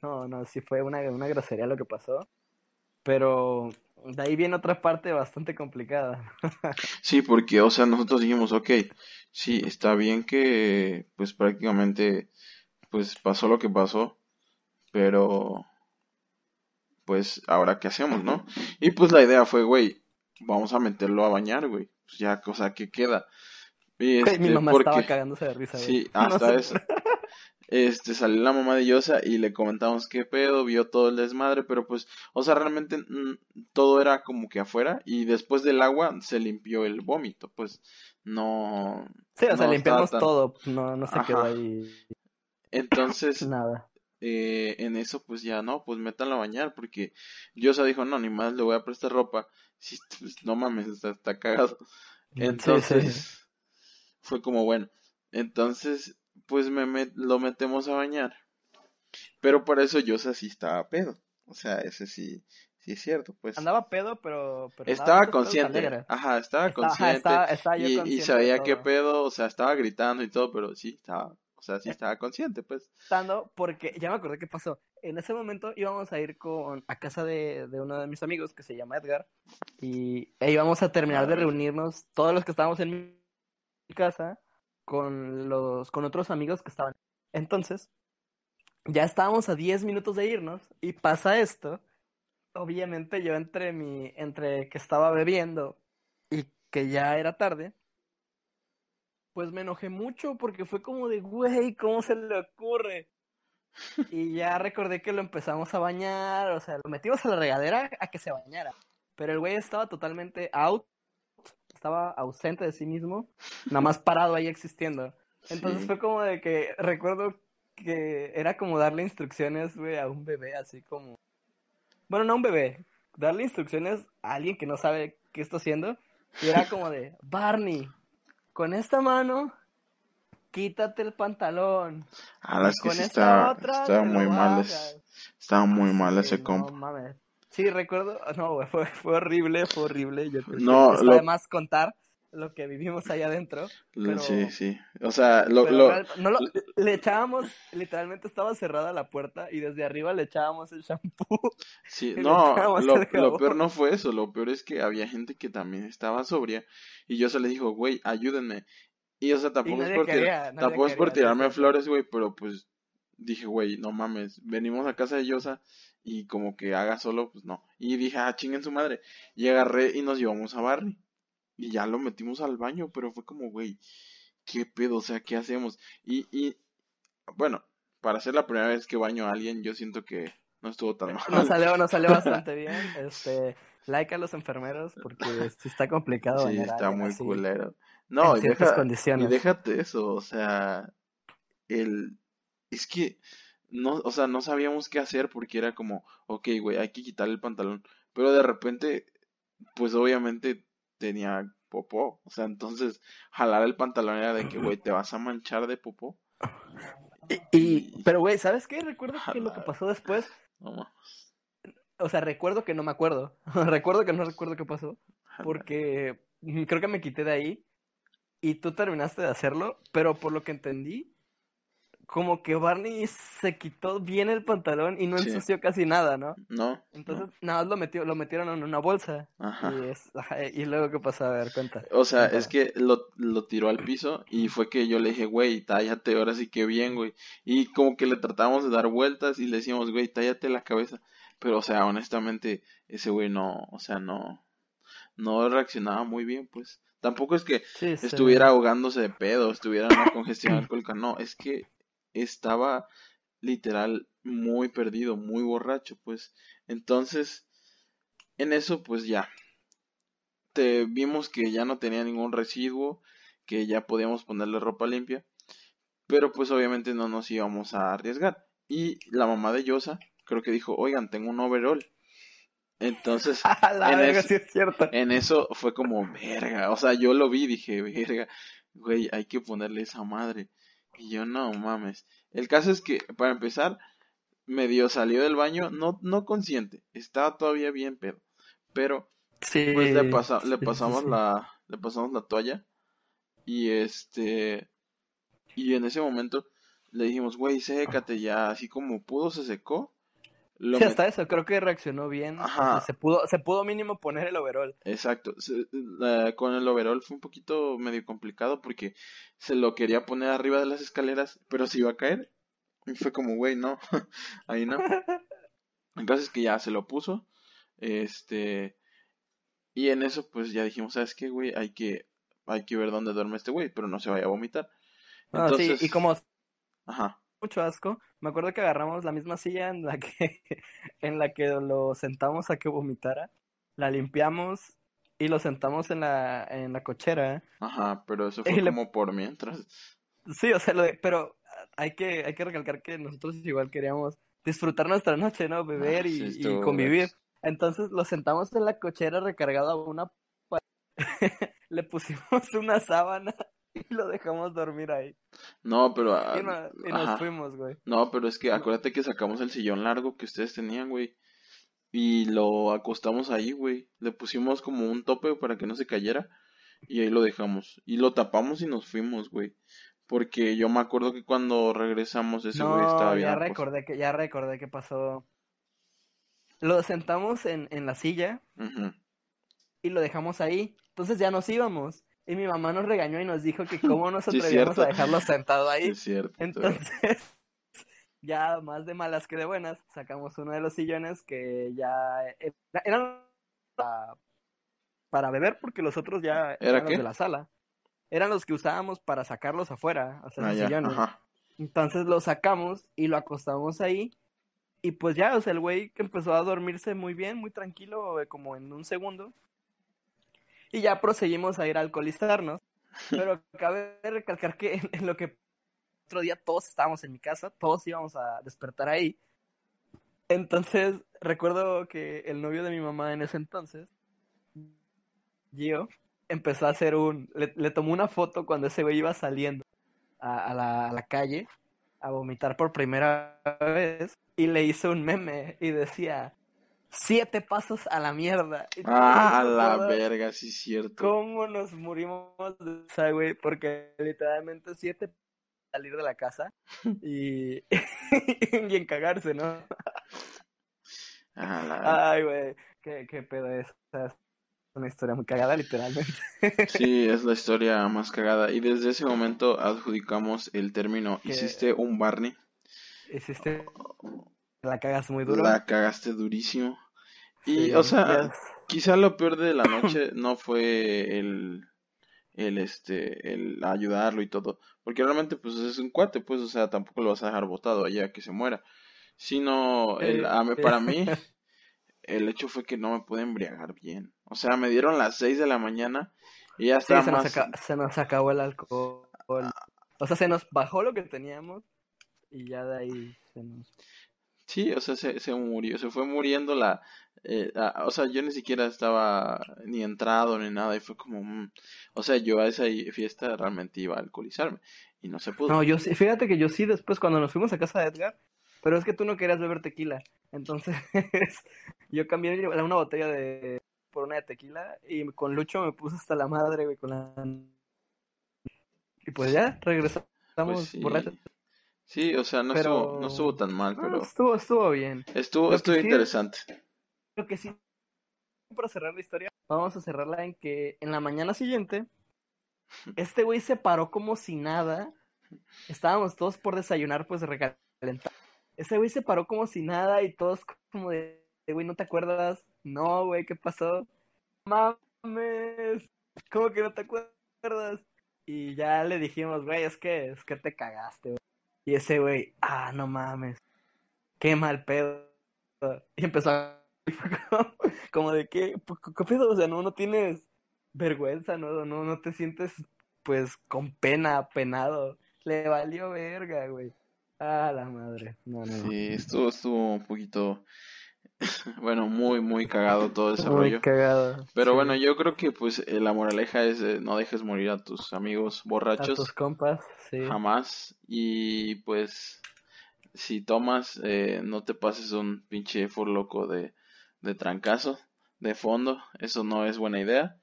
no, no, sí fue una, una grosería lo que pasó, pero de ahí viene otra parte bastante complicada. Sí, porque, o sea, nosotros dijimos, ok, sí, está bien que, pues prácticamente, pues pasó lo que pasó, pero, pues, ahora qué hacemos, ¿no? Y pues la idea fue, güey, vamos a meterlo a bañar, güey, pues ya, o sea, ¿qué queda? Güey, mi este, mamá porque, estaba cagándose de risa, güey. sí, No hasta sé eso. Este, salió la mamá de Yosa y le comentamos qué pedo, vio todo el desmadre, pero pues, o sea, realmente mm, todo era como que afuera y después del agua se limpió el vómito, pues no, Sí, o sea, limpiamos tan- todo, no, no se quedó Ajá. ahí Entonces, nada. eh, en eso pues ya no, pues métanlo a bañar porque Yosa dijo, no, ni más le voy a prestar ropa, sí, pues, no mames, está, está cagado. Sí, sí. Entonces, fue como bueno. Entonces, pues me met- lo metemos a bañar. Pero para eso Yosa sí estaba pedo. O sea, ese sí, sí es cierto, pues. Andaba pedo, pero... pero Estaba consciente. Ajá, estaba ajá, consciente. estaba- estaba yo y, y consciente de sabía qué pedo, o sea, estaba gritando y todo, pero sí, estaba, o sea, sí estaba consciente, pues. Estando porque ya me acordé qué pasó. En ese momento íbamos a ir con a casa de, de uno de mis amigos que se llama Edgar y e íbamos a terminar de reunirnos todos los que estábamos en mi casa con los con otros amigos que estaban. Entonces, ya estábamos a 10 minutos de irnos y pasa esto. Obviamente yo entre mi entre que estaba bebiendo y que ya era tarde, pues me enojé mucho porque fue como de, güey, ¿cómo se le ocurre? Y ya recordé que lo empezamos a bañar, o sea, lo metimos a la regadera a que se bañara. Pero el güey estaba totalmente out, estaba ausente de sí mismo, nada más parado ahí existiendo. Entonces Sí. fue como de que recuerdo que era como darle instrucciones, güey, a un bebé, así como... Bueno, no a un bebé, darle instrucciones a alguien que no sabe qué está haciendo. Y era como de, Barney, con esta mano, quítate el pantalón. Ah, que con sí esta estaba, otra lo muy mal, estaba muy mal Sí, ese no compa. mames. Sí, recuerdo, no, güey, fue, fue horrible, fue horrible. Yo creo No, está lo- de más contar lo que vivimos ahí adentro. Pero, Sí, sí. O sea, lo, pero lo- real- no lo- le echábamos, literalmente estaba cerrada la puerta y desde arriba le echábamos el shampoo. sí, no, lo, peor no fue eso, lo peor es que había gente que también estaba sobria y yo se le dijo, güey, ayúdenme. Y o sea, tampoco es por, quería, nadie tampoco es por quería, tirarme flores, güey, pero pues dije, güey, no mames, venimos a casa de Yosa y como que haga solo, pues no. Y dije, ah, chinguen su madre. Y agarré y nos llevamos a Barney. Y ya lo metimos al baño, pero fue como, güey, ¿qué pedo? O sea, ¿qué hacemos? Y, y, bueno, para ser la primera vez que baño a alguien, yo siento que no estuvo tan mal. Nos salió, nos salió bastante bien. Este, like a los enfermeros porque sí está complicado Sí, está muy así, culero. No, en y, deja, y déjate eso, o sea, el, es que, no, o sea, no sabíamos qué hacer porque era como, ok, güey, hay que quitarle el pantalón, pero de repente, pues obviamente tenía popó, o sea, entonces, jalar el pantalón era de que, güey, te vas a manchar de popó. Y, y- pero güey, ¿sabes qué? Recuerdo que lo que pasó después, No mames, o sea, recuerdo que no me acuerdo. recuerdo que no recuerdo qué pasó porque creo que me quité de ahí y tú terminaste de hacerlo, pero por lo que entendí, como que Barney se quitó bien el pantalón y no Sí. ensució casi nada, ¿no? No, Entonces, nada más lo metió, lo metieron en una bolsa. ajá. Y, es, ajá, y luego, ¿qué pasó? A ver, cuenta. O sea, es que lo, lo tiró al piso y fue que yo le dije, güey, tállate, ahora sí que bien, güey. Y como que le tratamos de dar vueltas y le decíamos, güey, tállate la cabeza. Pero, o sea, honestamente, ese güey no, o sea, no, no reaccionaba muy bien, pues. Tampoco es que Sí, sí. estuviera ahogándose de pedo, estuviera en una congestión alcohólica, no, es que estaba literal muy perdido, muy borracho, pues. Entonces, en eso, pues ya, te vimos que ya no tenía ningún residuo, que ya podíamos ponerle ropa limpia, pero pues obviamente no nos íbamos a arriesgar. Y la mamá de Yosa creo que dijo, oigan, tengo un overall. Entonces, la en verga, eso- sí es cierto. en eso fue como, verga, o sea, yo lo vi, dije, verga, güey, hay que ponerle esa madre. Y yo, no mames. El caso es que, para empezar, medio salió del baño, no, no consciente, estaba todavía bien pedo. Pero, Sí. pues le, pasa, le sí, pasamos sí. la, le pasamos la toalla. Y este, y en ese momento le dijimos, güey, sécate ya, así como pudo, se secó. Lo Sí, hasta eso, creo que reaccionó bien. o sea, Ajá. se pudo, se pudo mínimo poner el overall. Exacto. Se- la- con el overall fue un poquito medio complicado porque se lo quería poner arriba de las escaleras, pero se iba a caer. Y fue como, güey, no, ahí no. El caso es que ya se lo puso. Este. Y en eso, pues ya dijimos, ¿sabes qué, güey? Hay que, hay que ver dónde duerme este güey, pero no se vaya a vomitar. No, sí, Entonces, y como ajá, mucho asco, me acuerdo que agarramos la misma silla en la que, en la que lo sentamos a que vomitara, la limpiamos y lo sentamos en la, en la cochera. ajá, pero eso fue le- como por mientras. Sí, o sea, lo de- pero hay que, hay que recalcar que nosotros igual queríamos disfrutar nuestra noche, ¿no? Beber Ah, y, sí, y estuvo convivir. Entonces lo sentamos en la cochera recargado a una le pusimos una sábana y lo dejamos dormir ahí. No, pero, ah, Y, no- y nos fuimos, güey. No, pero es que acuérdate que sacamos el sillón largo que ustedes tenían, güey. Y lo acostamos ahí, güey. Le pusimos como un tope para que no se cayera. Y ahí lo dejamos. Y lo tapamos y nos fuimos, güey. Porque yo me acuerdo que cuando regresamos ese güey estaba No, bien ya recordé que, ya recordé que pasó. Lo sentamos en, en la silla y lo dejamos ahí. Entonces ya nos íbamos. Y mi mamá nos regañó y nos dijo que cómo nos atrevíamos a dejarlo sentado ahí. cierto. Entonces, ya más de malas que de buenas, sacamos uno de los sillones que ya era- eran para, para beber porque los otros ya ¿Era eran los de la sala. Eran los que usábamos para sacarlos afuera, o sea, Ah, ya, sillones. ajá. Entonces lo sacamos y lo acostamos ahí. Y pues ya, o sea, el güey que empezó a dormirse muy bien, muy tranquilo, eh, como en un segundo. Y ya proseguimos a ir a alcoholizarnos. Pero cabe recalcar que en, lo que otro día todos estábamos en mi casa, todos íbamos a despertar ahí. Entonces, recuerdo que el novio de mi mamá en ese entonces, Gio, empezó a hacer un... Le, tomó una foto cuando ese güey iba saliendo a la, a la calle a vomitar por primera vez y le hizo un meme y decía, siete pasos a la mierda. Ah, no la verga, sí es cierto. ¿Cómo nos murimos de esa, güey? Porque literalmente siete salir de la casa y, y en cagarse, ¿no? Ah, la- Ay, güey, qué, qué pedo es. Es una historia muy cagada, literalmente. Sí, es la historia más cagada. Y desde ese momento adjudicamos el término Que- hiciste un Barney. Hiciste, la cagas muy duro. La cagaste durísimo. Y, Sí, o sea, ya- quizá lo peor de la noche no fue el, el, este, el ayudarlo y todo. Porque realmente, pues, es un cuate, pues, o sea, tampoco lo vas a dejar botado allá que se muera. Sino, el, Eh, a mí- eh. para mí, el hecho fue que no me pude embriagar bien. O sea, me dieron las 6 de la mañana y ya Sí, estaba se nos, más... aca- se nos acabó el alcohol. O sea, se nos bajó lo que teníamos y ya de ahí se nos... Sí, o sea, se, se murió, se fue muriendo la... eh, ah, o sea, yo ni siquiera estaba ni entrado ni nada y fue como... mm, o sea, yo a esa fiesta realmente iba a alcoholizarme y no se pudo. No, yo sí, fíjate que yo sí después cuando nos fuimos a casa de Edgar, pero es que tú no querías beber tequila, entonces yo cambié una botella de por una de tequila y con Lucho me puse hasta la madre, güey, con la... Y pues ya, regresamos Pues sí. borrachos. Sí, o sea, no Pero- estuvo, no estuvo tan mal, No, pero estuvo, estuvo bien. estuvo, estuvo sí- interesante. Lo que sí, para cerrar la historia, vamos a cerrarla en que en la mañana siguiente, este güey se paró como si nada. Estábamos todos por desayunar, pues recalentar. Este güey se paró como si nada y todos como de, "Eh, güey, ¿no te acuerdas? No, güey, ¿qué pasó? Mames, ¿cómo que no te acuerdas? Y ya le dijimos, güey, es que, es que te cagaste, güey. Y ese güey, ah, no mames, qué mal pedo. Y empezó a... como, de qué, Pues, ¿qué pedo? O sea, no, no tienes vergüenza, no, no, no te sientes pues con pena, penado. Le valió verga, güey. Ah, la madre. No, no. no. Sí, estuvo, estuvo un poquito, bueno, muy, muy cagado todo ese Muy rollo. cagado. Pero sí. bueno, yo creo que pues eh, la moraleja es eh, no dejes morir a tus amigos A borrachos. tus compas, sí. Jamás. Y pues, si tomas, eh, no te pases un pinche for loco de, de trancazo, de fondo. Eso no es buena idea.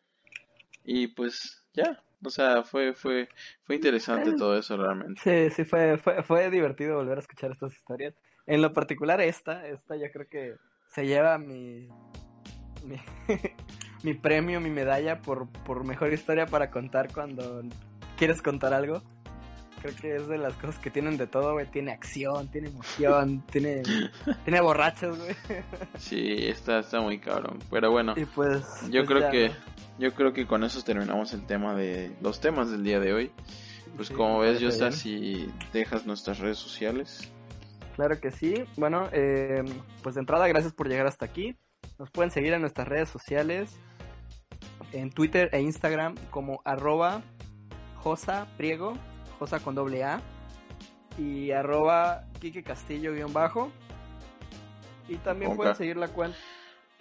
Y pues, ya. O sea, fue, fue, fue interesante Eh. todo eso realmente. Sí, sí, fue, fue, fue divertido volver a escuchar estas historias. En lo particular esta, esta yo creo que se lleva mi, mi, mi premio, mi medalla por, por mejor historia para contar cuando quieres contar algo. Creo que es de las cosas que tienen de todo, güey. Tiene acción, tiene emoción, tiene, tiene borrachos, güey. Sí, está, está muy cabrón. Pero bueno, Y pues... yo pues creo ya, que, ¿no? yo creo que con eso terminamos el tema de, los temas del día de hoy. Pues Sí, como ves, Yosa, bien. si dejas nuestras redes sociales. Claro que sí. Bueno, eh, pues de entrada, gracias por llegar hasta aquí. Nos pueden seguir en nuestras redes sociales, en Twitter e Instagram como arroba Josa Priego, Josa con doble A, y arroba Quique Castillo guion bajo. Y también pueden K. seguir la cuenta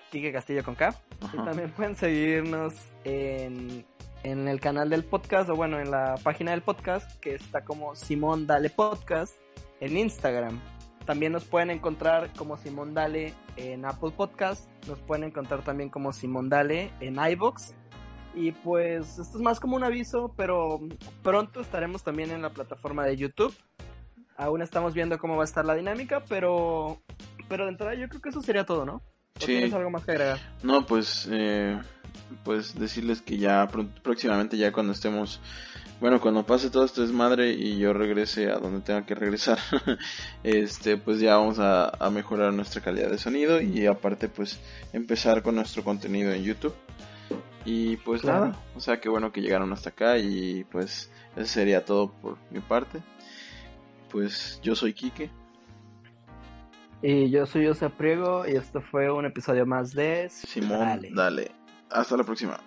Quique Castillo con K. Y también pueden seguirnos en, en el canal del podcast, o bueno, en la página del podcast, que está como Simón Dale Podcast en Instagram. También nos pueden encontrar como Simón Dale en Apple Podcast. Nos pueden encontrar también como Simón Dale en iBox. Y pues esto es más como un aviso, pero pronto estaremos también en la plataforma de YouTube. Aún estamos viendo cómo va a estar la dinámica, pero, pero de entrada yo creo que eso sería todo, ¿no? ¿O Sí. tienes algo más que agregar? No, pues, eh, pues decirles que ya pr- próximamente, ya cuando estemos, bueno, cuando pase todo este desmadre y yo regrese a donde tenga que regresar, este, pues ya vamos a, a mejorar nuestra calidad de sonido y aparte, pues, empezar con nuestro contenido en YouTube. Y pues Claro. nada, o sea, que bueno que llegaron hasta acá y pues eso sería todo por mi parte. Pues yo soy Quique. Y yo soy José Priego y esto fue un episodio más de Simón, Dale. dale. Hasta la próxima.